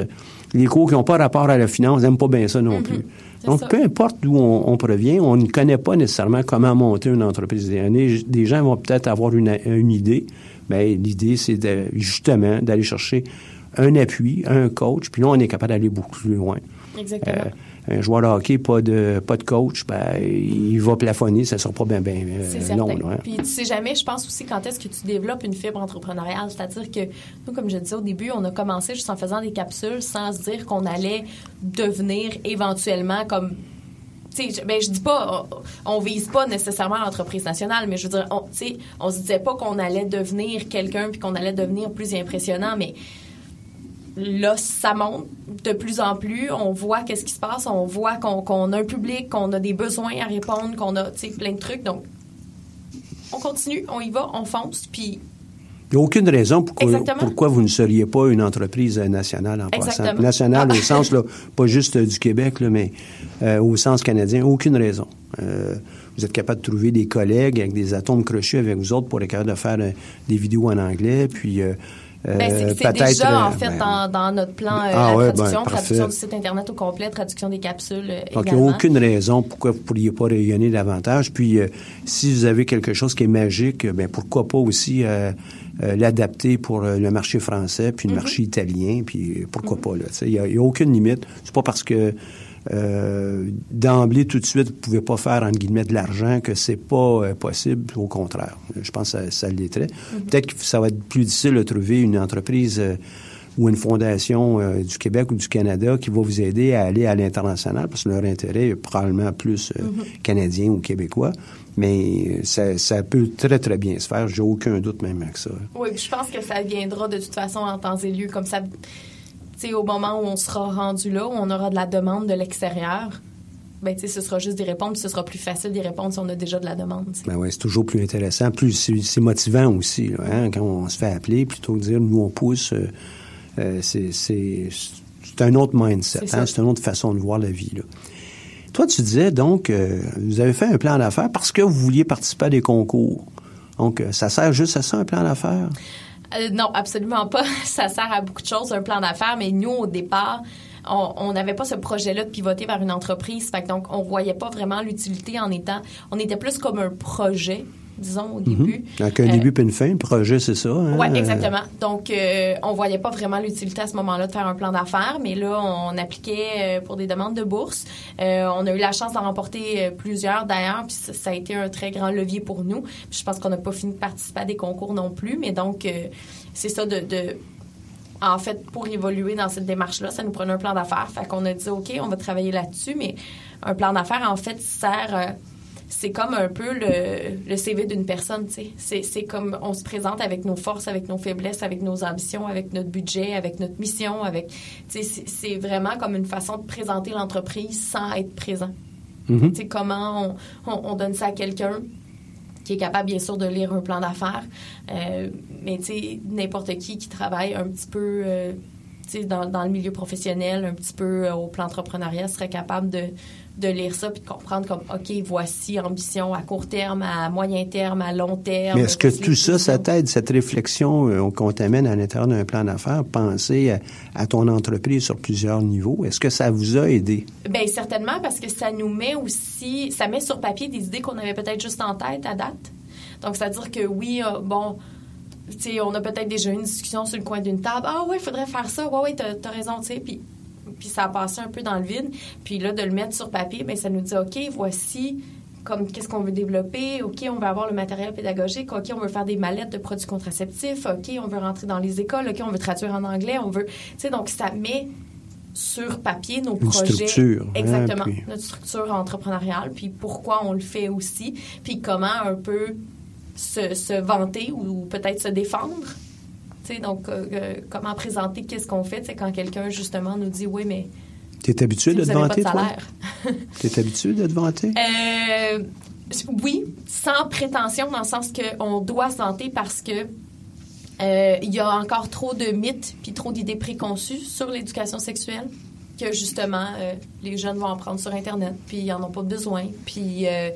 les cours qui n'ont pas rapport à la finance, n'aiment pas bien ça non mm-hmm. plus. Donc, peu importe d'où on, provient, on ne connaît pas nécessairement comment monter une entreprise. Des gens vont peut-être avoir une, une idée, mais l'idée, c'est justement d'aller chercher un appui, un coach, puis là, on est capable d'aller beaucoup plus loin. Exactement. Euh, un joueur de hockey, pas de, pas de coach, ben, il va plafonner, ça ne sera pas bien ben, euh, long. Hein. Puis tu sais jamais, je pense aussi, quand est-ce que tu développes une fibre entrepreneuriale. C'est-à-dire que nous, comme je disais au début, on a commencé juste en faisant des capsules sans se dire qu'on allait devenir éventuellement comme je, ben, je dis pas, on, vise pas nécessairement l'entreprise nationale, mais je veux dire, on, on se disait pas qu'on allait devenir quelqu'un puis qu'on allait devenir plus impressionnant, mais là, ça monte de plus en plus. On voit qu'est-ce qui se passe. On voit qu'on a un public, qu'on a des besoins à répondre, qu'on a plein de trucs. Donc, on continue, on y va, on fonce, puis il n'y a aucune raison pourquoi, pourquoi, vous ne seriez pas une entreprise nationale en passant. Nationale au sens, là, pas juste du Québec, là, mais euh, au sens canadien. Aucune raison. Euh, vous êtes capable de trouver des collègues avec des atomes crochus avec vous autres pour être capable de faire euh, des vidéos en anglais, puis ben, c'est déjà, en fait, ben, dans, notre plan euh, ah, la traduction, ben, traduction du site Internet au complet, traduction des capsules euh, Donc, il n'y a aucune raison pourquoi vous ne pourriez pas rayonner davantage. Puis, euh, si vous avez quelque chose qui est magique, ben pourquoi pas aussi l'adapter pour le marché français, puis le mm-hmm. marché italien, puis pourquoi mm-hmm. pas, Il n'y a, a, aucune limite. C'est pas parce que euh, d'emblée, tout de suite, vous ne pouvez pas faire, entre guillemets, de l'argent, que c'est pas euh, possible. Au contraire. Je pense que ça, ça l'était. Mm-hmm. Peut-être que ça va être plus difficile de trouver une entreprise euh, ou une fondation du Québec ou du Canada qui va vous aider à aller à l'international, parce que leur intérêt est probablement plus mm-hmm. canadien ou québécois. Mais ça, ça, peut très, très bien se faire. J'ai aucun doute même avec ça. Oui, je pense que ça viendra de toute façon en temps et lieu. Comme ça, au moment où on sera rendu là, où on aura de la demande de l'extérieur, ben, ce sera juste d'y répondre, ce sera plus facile d'y répondre si on a déjà de la demande. Ben ouais, c'est toujours plus intéressant. Plus c'est motivant aussi, hein, quand on se fait appeler, plutôt que de dire nous on pousse. Euh, euh, c'est un autre mindset, hein, c'est une autre façon de voir la vie. Là. Toi, tu disais donc, euh, vous avez fait un plan d'affaires parce que vous vouliez participer à des concours. Donc, ça sert juste à ça, un plan d'affaires? Euh, non, absolument pas. Ça sert à beaucoup de choses, un plan d'affaires, mais nous, au départ, on n'avait pas ce projet-là de pivoter vers une entreprise. Fait donc, on voyait pas vraiment l'utilité en étant... On était plus comme un projet disons, au début. Mhm. Avec un début puis une fin, le projet, c'est ça. Hein? Oui, exactement. Donc, euh, on voyait pas vraiment l'utilité à ce moment-là de faire un plan d'affaires, mais là, on appliquait euh, pour des demandes de bourse. Euh, on a eu la chance d'en remporter plusieurs, d'ailleurs, puis ça, a été un très grand levier pour nous. je pense qu'on n'a pas fini de participer à des concours non plus, mais donc, c'est ça de, de en fait, pour évoluer dans cette démarche-là, ça nous prenait un plan d'affaires. Fait qu'on a dit, OK, on va travailler là-dessus, mais un plan d'affaires, en fait, sert c'est comme un peu le, le CV d'une personne, tu sais. C'est comme on se présente avec nos forces, avec nos faiblesses, avec nos ambitions, avec notre budget, avec notre mission, avec... Tu sais, c'est vraiment comme une façon de présenter l'entreprise sans être présent. Mm-hmm. Tu sais, comment on, on, donne ça à quelqu'un qui est capable, bien sûr, de lire un plan d'affaires. Euh, mais, tu sais, n'importe qui qui travaille un petit peu... Euh, dans, dans, le milieu professionnel, un petit peu euh, au plan entrepreneuriat, serait capable de, de lire ça puis de comprendre comme OK, voici ambition à court terme, à moyen terme, à long terme. Mais est-ce que tout ça, ça t'aide, cette réflexion euh, qu'on t'amène à l'intérieur d'un plan d'affaires, penser à, ton entreprise sur plusieurs niveaux? Est-ce que ça vous a aidé? Bien, certainement, parce que ça nous met aussi, ça met sur papier des idées qu'on avait peut-être juste en tête à date. Donc, c'est-à-dire que oui, euh, bon, tu sais, on a peut-être déjà eu une discussion sur le coin d'une table. Ah ouais, il faudrait faire ça. Ouais, ouais, t'as as raison, tu sais. Puis puis ça a passé un peu dans le vide. Puis là, de le mettre sur papier, bien, ça nous dit, OK, voici comme qu'est-ce qu'on veut développer, OK, on veut avoir le matériel pédagogique, OK, on veut faire des mallettes de produits contraceptifs, OK, on veut rentrer dans les écoles, OK, on veut traduire en anglais, on veut... Tu sais, donc ça met sur papier nos Une projets. Structure, hein, Exactement. notre structure entrepreneuriale, puis pourquoi on le fait aussi, puis comment un peu se, se vanter ou peut-être se défendre donc, euh, euh, comment présenter qu'est-ce qu'on fait, c'est quand quelqu'un, justement, nous dit, oui, mais... Tu es habitué de te vanter, toi? tu es habitué de te vanter? Euh, oui, sans prétention, dans le sens qu'on doit se vanter parce que il y a encore trop de mythes puis trop d'idées préconçues sur l'éducation sexuelle. Que justement euh, les jeunes vont en prendre sur internet puis ils en ont pas besoin puis euh,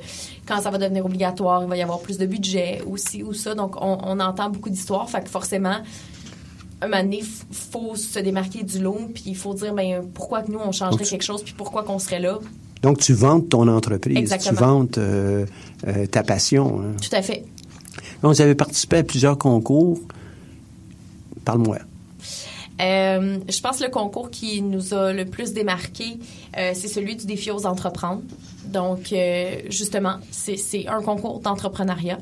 quand ça va devenir obligatoire il va y avoir plus de budget aussi ou ça donc on, on entend beaucoup d'histoires fait que forcément un moment donné, faut se démarquer du lot, puis il faut dire ben, pourquoi que nous, on changerait quelque chose, puis pourquoi qu'on serait là? Donc, tu vantes ton entreprise, Exactement. tu vantes euh, ta passion. hein. Tout à fait. Donc, vous avez participé à plusieurs concours. Parle-moi. Euh, je pense que le concours qui nous a le plus démarqué, euh, c'est celui du défi aux entreprendre. Donc, euh, justement, c'est un concours d'entrepreneuriat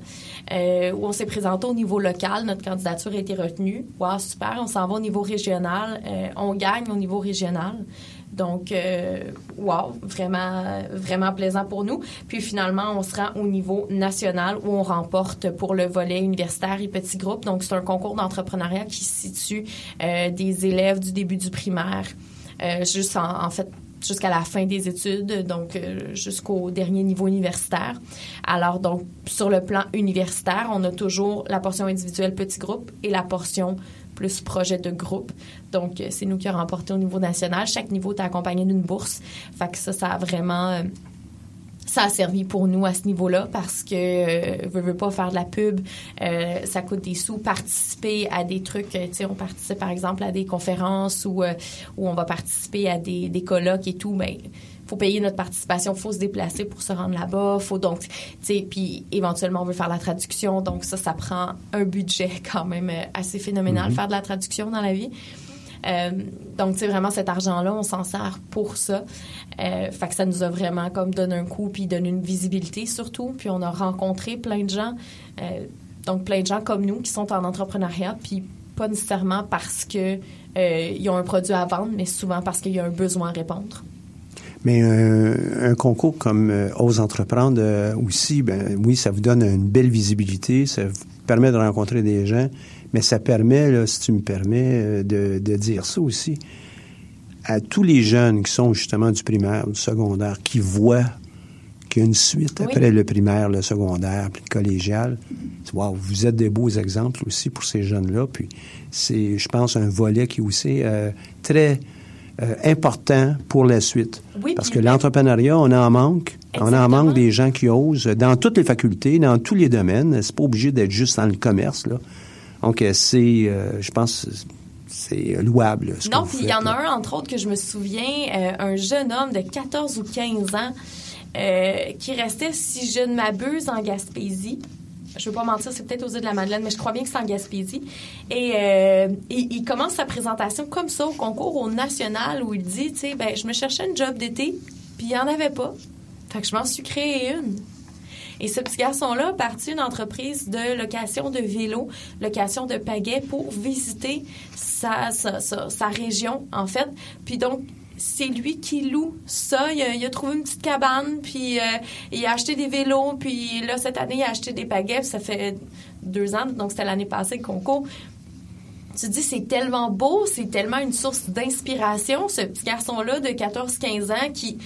où on s'est présenté au niveau local. Notre candidature a été retenue. Wow, super. On s'en va au niveau régional. On gagne au niveau régional. Donc, euh, wow, vraiment, vraiment plaisant pour nous. Puis finalement, on se rend au niveau national où on remporte pour le volet universitaire et petits groupes. Donc, c'est un concours d'entrepreneuriat qui situe euh, des élèves du début du primaire, euh, fait jusqu'à la fin des études, donc jusqu'au dernier niveau universitaire. Alors, donc, sur le plan universitaire, on a toujours la portion individuelle petit groupe et la portion plus projet de groupe. Donc, euh, c'est nous qui avons remporté au niveau national. Chaque niveau est accompagné d'une bourse. Fait ça, ça a vraiment... euh, ça a servi pour nous à ce niveau-là parce que euh, veut, veut pas faire de la pub, euh, ça coûte des sous. Participer à des trucs, tu sais, on participe par exemple à des conférences ou on va participer à des, des colloques et tout, mais faut payer notre participation, faut se déplacer pour se rendre là-bas, faut donc, tu sais, puis éventuellement on veut faire la traduction, donc ça, ça prend un budget quand même euh, assez phénoménal faire de la traduction dans la vie. Euh, donc, tu sais, vraiment, cet argent-là, on s'en sert pour ça. Euh, fait que ça nous a vraiment comme donné un coup, puis donné une visibilité surtout. Puis on a rencontré plein de gens, euh, donc plein de gens comme nous qui sont en entrepreneuriat, puis pas nécessairement parce que ils ont un produit à vendre, mais souvent parce qu'il y a un besoin à répondre. Mais euh, un concours comme euh, Ose entreprendre euh, aussi, ben oui, ça vous donne une belle visibilité, ça vous permet de rencontrer des gens, mais ça permet, là, si tu me permets, euh, de, de dire ça aussi, à tous les jeunes qui sont justement du primaire, du secondaire, qui voient qu'il y a une suite Oui. après le primaire, le secondaire, puis le collégial. Wow, vous êtes des beaux exemples aussi pour ces jeunes-là. Puis c'est, je pense, un volet qui est aussi très euh, important pour la suite. Oui, Parce que l'entrepreneuriat, on en manque. On en manque des gens qui osent dans toutes les facultés, dans tous les domaines. C'est pas obligé d'être juste dans le commerce, là. Donc, euh, c'est, euh, je pense, c'est louable. ce Non, puis il y en a un, entre autres, que je me souviens, euh, un jeune homme de 14 ou 15 ans qui restait, si je ne m'abuse, en Gaspésie. Je veux pas mentir, c'est peut-être aux îles de la Madeleine, mais je crois bien que c'est en Gaspésie. Et euh, il, il commence sa présentation comme ça au concours au national où il dit, tu sais, ben, je me cherchais une job d'été, puis il n'y en avait pas. Fait que je m'en suis créé une. Et ce petit garçon-là a parti une entreprise de location de vélos, location de pagaies pour visiter sa, sa région, en fait. Puis donc, c'est lui qui loue ça. Il a, trouvé une petite cabane, puis euh, il a acheté des vélos, puis là, cette année, il a acheté des pagaies, ça fait deux ans, donc c'était l'année passée le concours. Tu te dis, c'est tellement beau, c'est tellement une source d'inspiration, ce petit garçon-là de 14-15 ans qui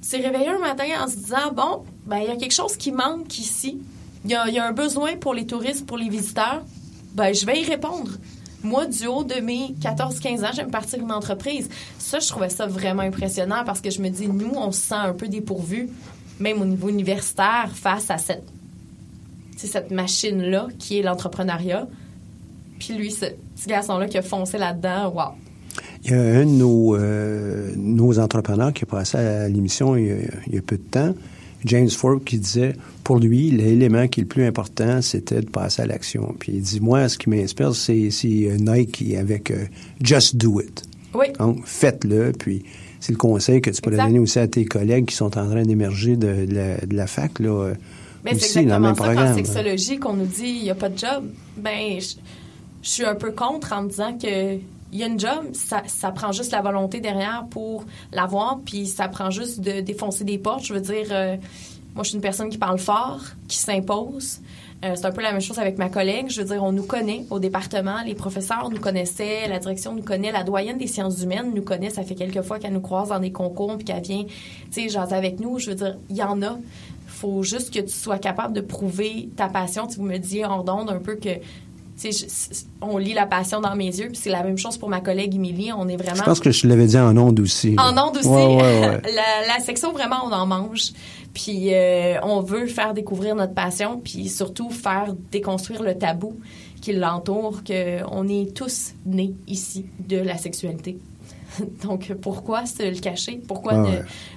s'est réveillé un matin en se disant bon, ben il y a quelque chose qui manque ici. Il y a, il y a un besoin pour les touristes, pour les visiteurs. Ben je vais y répondre. Moi, du haut de mes 14-15 ans, j'aime partir une entreprise. Ça, je trouvais ça vraiment impressionnant parce que je me dis, nous, on se sent un peu dépourvus, même au niveau universitaire, face à cette, cette machine-là qui est l'entrepreneuriat. Puis lui, ce petit garçon-là qui a foncé là-dedans, wow. Il y a un de nos, euh, nos entrepreneurs qui est passé à l'émission il y a peu de temps, James Forbes, qui disait, pour lui, l'élément qui est le plus important, c'était de passer à l'action. Puis il dit, moi, ce qui m'inspire, c'est euh, Nike avec euh, Just Do It. Oui. Donc, faites-le, puis c'est le conseil que tu pourrais Exact. donner aussi à tes collègues qui sont en train d'émerger de, de la, de la fac, là, euh, Mais c'est aussi, dans le exactement même ça, programme. sexologie, qu'on nous dit il n'y a pas de job. Ben, je, je suis un peu contre en me disant que il y a une job, ça, prend juste la volonté derrière pour l'avoir, puis ça prend juste de défoncer des portes. Je veux dire, euh, moi, je suis une personne qui parle fort, qui s'impose. Euh, c'est un peu la même chose avec ma collègue. Je veux dire, on nous connaît au département, les professeurs nous connaissaient, la direction nous connaît, la doyenne des sciences humaines nous connaît. Ça fait quelques fois qu'elle nous croise dans des concours puis qu'elle vient, tu sais, jaser avec nous. Je veux dire, il y en a. faut juste que tu sois capable de prouver ta passion. Tu me dis hors d'onde un peu que on lit la passion dans mes yeux. Puis c'est la même chose pour ma collègue Émilie. On est vraiment. Je pense que je l'avais dit en ondes aussi. En ondes aussi? la, section vraiment, on en mange. Puis euh, on veut faire découvrir notre passion, puis surtout faire déconstruire le tabou qui l'entoure, qu'on est tous nés ici de la sexualité. Donc, pourquoi se le cacher? Pourquoi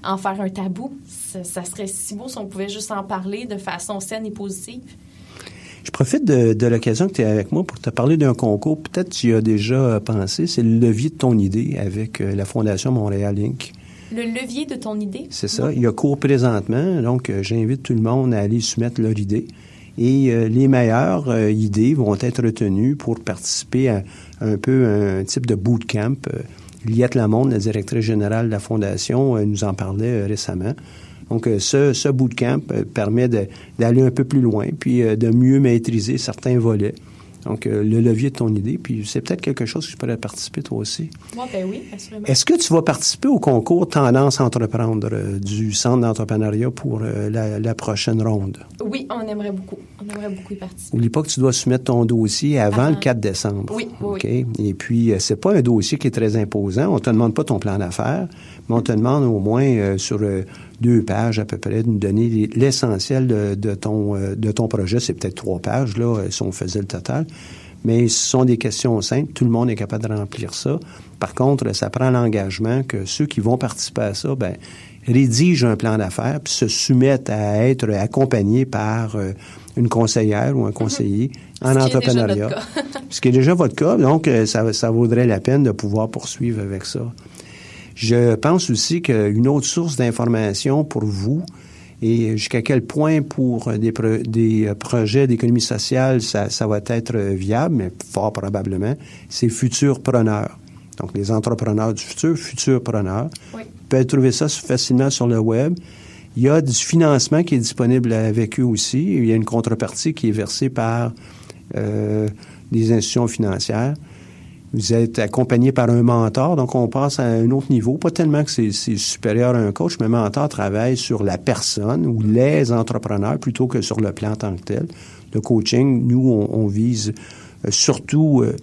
en faire un tabou? Ça, ça, serait si beau si on pouvait juste en parler de façon saine et positive. Je profite de, l'occasion que tu es avec moi pour te parler d'un concours. Peut-être tu y as déjà pensé. C'est le levier de ton idée avec euh, la Fondation Montréal Inc. Le levier de ton idée? C'est ça. Il y a cours présentement. Donc, euh, j'invite tout le monde à aller soumettre leur idée. Et euh, les meilleures idées vont être retenues pour participer à un peu un type de bootcamp. Liette Lamonde, la directrice générale de la Fondation, nous en parlait récemment. Donc, euh, ce, ce bootcamp euh, permet d'aller un peu plus loin, puis euh, de mieux maîtriser certains volets. Donc, le levier de ton idée, puis c'est peut-être quelque chose que tu pourrais participer toi aussi. Moi, ben oui, assurément. Est-ce que tu vas participer au concours Tendance Entreprendre du Centre d'entrepreneuriat pour la, prochaine ronde? Oui, on aimerait beaucoup. On aimerait beaucoup y participer. N'oublie pas que tu dois soumettre ton dossier avant, le 4 décembre. Oui, oui. Et puis, c'est pas un dossier qui est très imposant. On te demande pas ton plan d'affaires, mais on te demande au moins sur deux pages à peu près, de nous donner l'essentiel de, ton, euh, de ton projet. C'est peut-être trois pages, là, si on faisait le total. Mais ce sont des questions simples. Tout le monde est capable de remplir ça. Par contre, ça prend l'engagement que ceux qui vont participer à ça, ben, rédigent un plan d'affaires puis se soumettent à être accompagnés par euh, une conseillère ou un conseiller en entrepreneuriat. Ce qui est déjà votre cas. Donc, euh, ça, ça vaudrait la peine de pouvoir poursuivre avec ça. Je pense aussi qu'une autre source d'information pour vous, et jusqu'à quel point pour des, des projets d'économie sociale, ça, ça, va être viable, mais fort probablement, c'est futurs preneurs. Donc, les entrepreneurs du futur, futurs preneurs. Oui. Vous pouvez trouver ça facilement sur le web. Il y a du financement qui est disponible avec eux aussi. Il y a une contrepartie qui est versée par euh, des institutions financières. Vous êtes accompagné par un mentor, donc on passe à un autre niveau. Pas tellement que c'est supérieur à un coach, mais mentor travaille sur la personne ou les entrepreneurs plutôt que sur le plan tant que tel. Le coaching, nous, on, vise euh, surtout euh,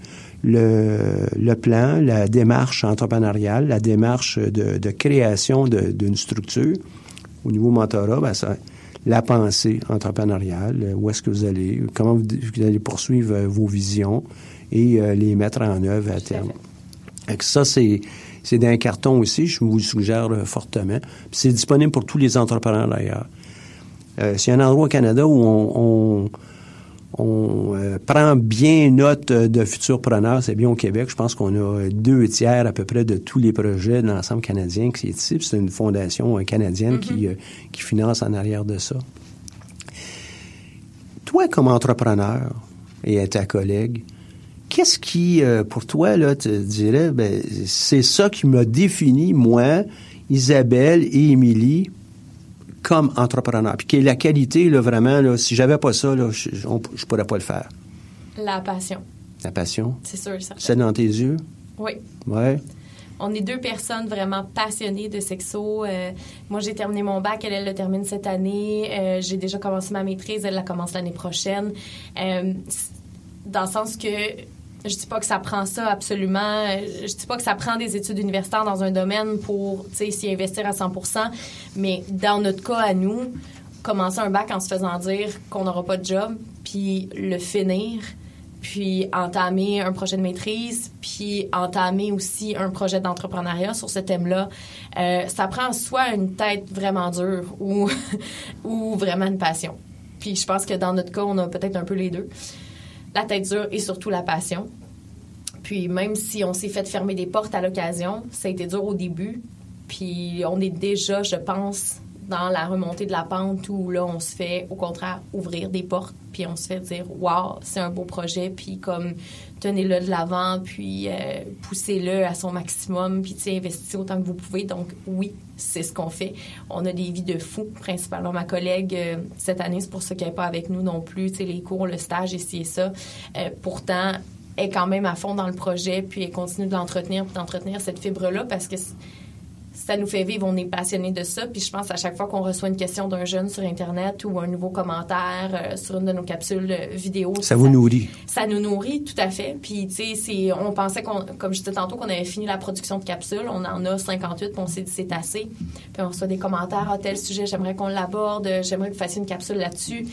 le, plan, la démarche entrepreneuriale, la démarche de, création d'une structure. Au niveau mentorat, ben la pensée entrepreneuriale, où est-ce que vous allez, comment vous allez poursuivre euh, vos visions, et euh, les mettre en œuvre à terme. ça, c'est c'est d'un carton aussi, je vous le suggère euh, fortement. C'est disponible pour tous les entrepreneurs d'ailleurs. Euh, y a un endroit au Canada où on, on, euh, prend bien note de futurs preneurs, c'est bien au Québec. Je pense qu'on a deux tiers à peu près de tous les projets de l'ensemble canadien qui est ici. C'est une fondation canadienne qui, mm-hmm. qui finance en arrière de ça. Toi, comme entrepreneur et à ta collègue, qu'est-ce qui, euh, pour toi, là, te dirais, ben, c'est ça qui m'a défini, moi, Isabelle et Émilie, comme entrepreneur. Puis la qualité, là, vraiment, là, si j'avais pas ça, là, je, ne pourrais pas le faire. La passion. La passion? C'est sûr, ça. C'est dans tes yeux? Oui. Ouais. On est deux personnes vraiment passionnées de sexo. Euh, moi, j'ai terminé mon bac, elle, elle le termine cette année. Euh, j'ai déjà commencé ma maîtrise, elle la commence l'année prochaine. dans le sens que je dis pas que ça prend ça absolument. Je dis pas que ça prend des études universitaires dans un domaine pour s'y investir à 100 mais dans notre cas à nous, commencer un bac en se faisant dire qu'on n'aura pas de job, puis le finir, puis entamer un projet de maîtrise, puis entamer aussi un projet d'entrepreneuriat sur ce thème-là, euh, ça prend soit une tête vraiment dure ou, ou vraiment une passion. Puis je pense que dans notre cas, on a peut-être un peu les deux la tête dure et surtout la passion. Puis même si on s'est fait fermer des portes à l'occasion, ça a été dur au début. Puis on est déjà, je pense, dans la remontée de la pente où là, on se fait au contraire ouvrir des portes, puis on se fait dire Waouh, c'est un beau projet, puis comme tenez-le de l'avant, puis euh, poussez-le à son maximum, puis investissez autant que vous pouvez. Donc oui, c'est ce qu'on fait. On a des vies de fous, principalement ma collègue euh, cette année, c'est pour ça qu'elle n'est pas avec nous non plus, les cours, le stage, ici et ça. Euh, pourtant, est quand même à fond dans le projet, puis elle continue de l'entretenir, puis d'entretenir cette fibre-là, parce que ça nous fait vivre, on est passionné de ça. Puis je pense à chaque fois qu'on reçoit une question d'un jeune sur Internet ou un nouveau commentaire euh, sur une de nos capsules euh, vidéo. Ça, vous nourrit. Ça nous nourrit, tout à fait. Puis, tu sais, on pensait, qu'on, comme je disais tantôt, qu'on avait fini la production de capsules. On en a 58, puis on s'est dit c'est assez. Puis on reçoit des commentaires à tel sujet, j'aimerais qu'on l'aborde, j'aimerais que vous fassiez une capsule là-dessus.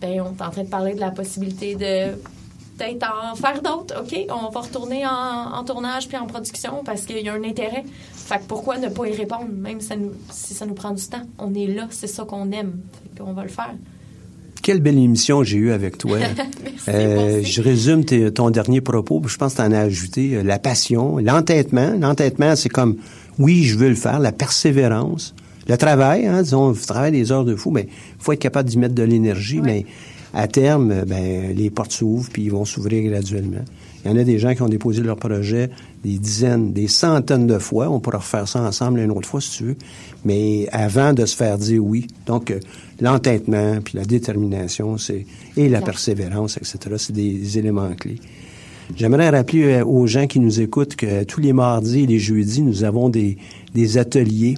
Bien, on est en train de parler de la possibilité de peut-être en faire d'autres. OK, on va retourner en, tournage puis en production parce qu'il y a un intérêt. Fait que pourquoi ne pas y répondre, même si ça nous, prend du temps? On est là, c'est ça qu'on aime. Fait qu'on va le faire. Quelle belle émission j'ai eue avec toi. euh, je résume ton dernier propos. Je pense que tu en as ajouté euh, la passion, l'entêtement. L'entêtement, c'est comme, oui, je veux le faire, la persévérance, le travail, hein, disons, le travail des heures de fou, mais il faut être capable d'y mettre de l'énergie, mais à terme, ben, les portes s'ouvrent puis ils vont s'ouvrir graduellement. Il y en a des gens qui ont déposé leur projet des dizaines, des centaines de fois. On pourra refaire ça ensemble une autre fois si tu veux. Mais avant de se faire dire oui. Donc, euh, l'entêtement, puis la détermination, c'est et la persévérance, etc. C'est des, éléments clés. J'aimerais rappeler euh, aux gens qui nous écoutent que tous les mardis et les jeudis, nous avons des, des ateliers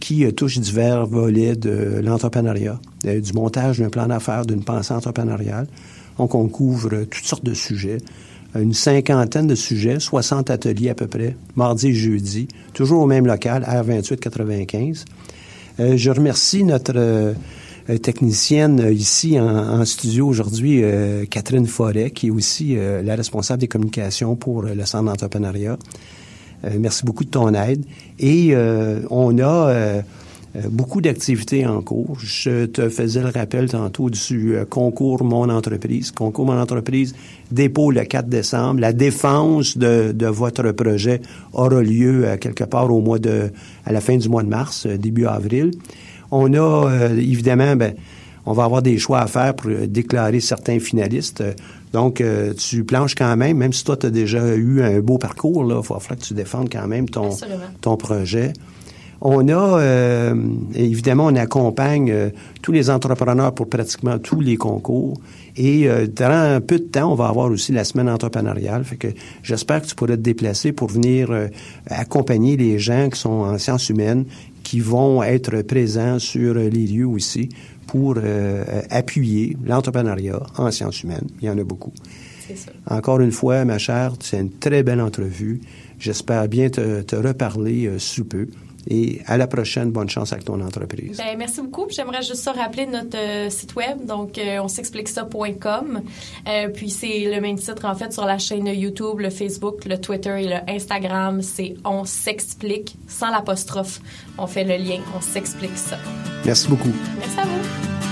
qui euh, touchent divers volets de l'entrepreneuriat, du montage d'un plan d'affaires, d'une pensée entrepreneuriale. Donc, on couvre toutes sortes de sujets une cinquantaine de sujets, 60 ateliers à peu près, mardi et jeudi, toujours au même local, R2895. Euh, je remercie notre euh, technicienne ici en, studio aujourd'hui, euh, Catherine Forêt, qui est aussi la responsable des communications pour le Centre d'entrepreneuriat. merci beaucoup de ton aide. Et on a euh, beaucoup d'activités en cours. Je te faisais le rappel tantôt du euh, concours Mon Entreprise. Concours Mon Entreprise dépôt le 4 décembre. La défense de, de votre projet aura lieu euh, quelque part au mois de, à la fin du mois de mars, début avril. On a évidemment, ben, on va avoir des choix à faire pour déclarer certains finalistes. Donc, tu planches quand même, même si toi, tu as déjà eu un beau parcours, là, il va falloir que tu défendes quand même ton, ton projet. On a, euh, évidemment, on accompagne euh, tous les entrepreneurs pour pratiquement tous les concours. Et euh, durant un peu de temps, on va avoir aussi la semaine entrepreneuriale. Fait que j'espère que tu pourrais te déplacer pour venir accompagner les gens qui sont en sciences humaines, qui vont être présents sur les lieux aussi pour appuyer l'entrepreneuriat en sciences humaines. Il y en a beaucoup. Ça. Encore une fois, ma chère, c'est une très belle entrevue. J'espère bien te, te reparler sous peu. Et à la prochaine, bonne chance avec ton entreprise. Ben, merci beaucoup. J'aimerais juste ça rappeler notre euh, site web, donc euh, on s'explique ça.com. Euh, puis c'est le même titre en fait sur la chaîne YouTube, le Facebook, le Twitter et le Instagram. C'est On s'explique sans l'apostrophe. On fait le lien, on s'explique ça. Merci beaucoup. Merci à vous.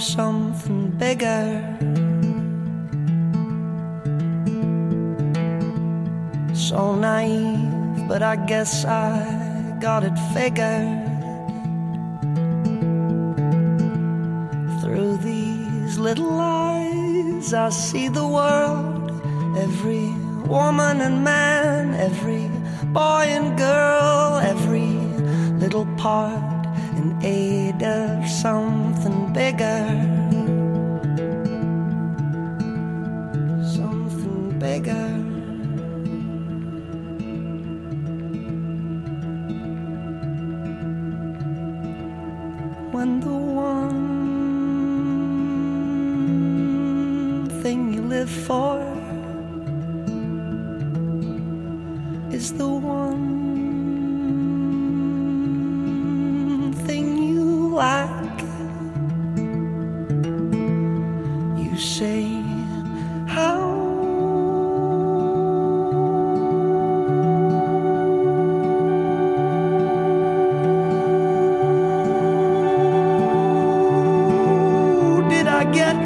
Something bigger. So naive, but I guess I got it figured. Through these little eyes, I see the world. Every woman and man, every boy and girl, every little part in aid of something bigger.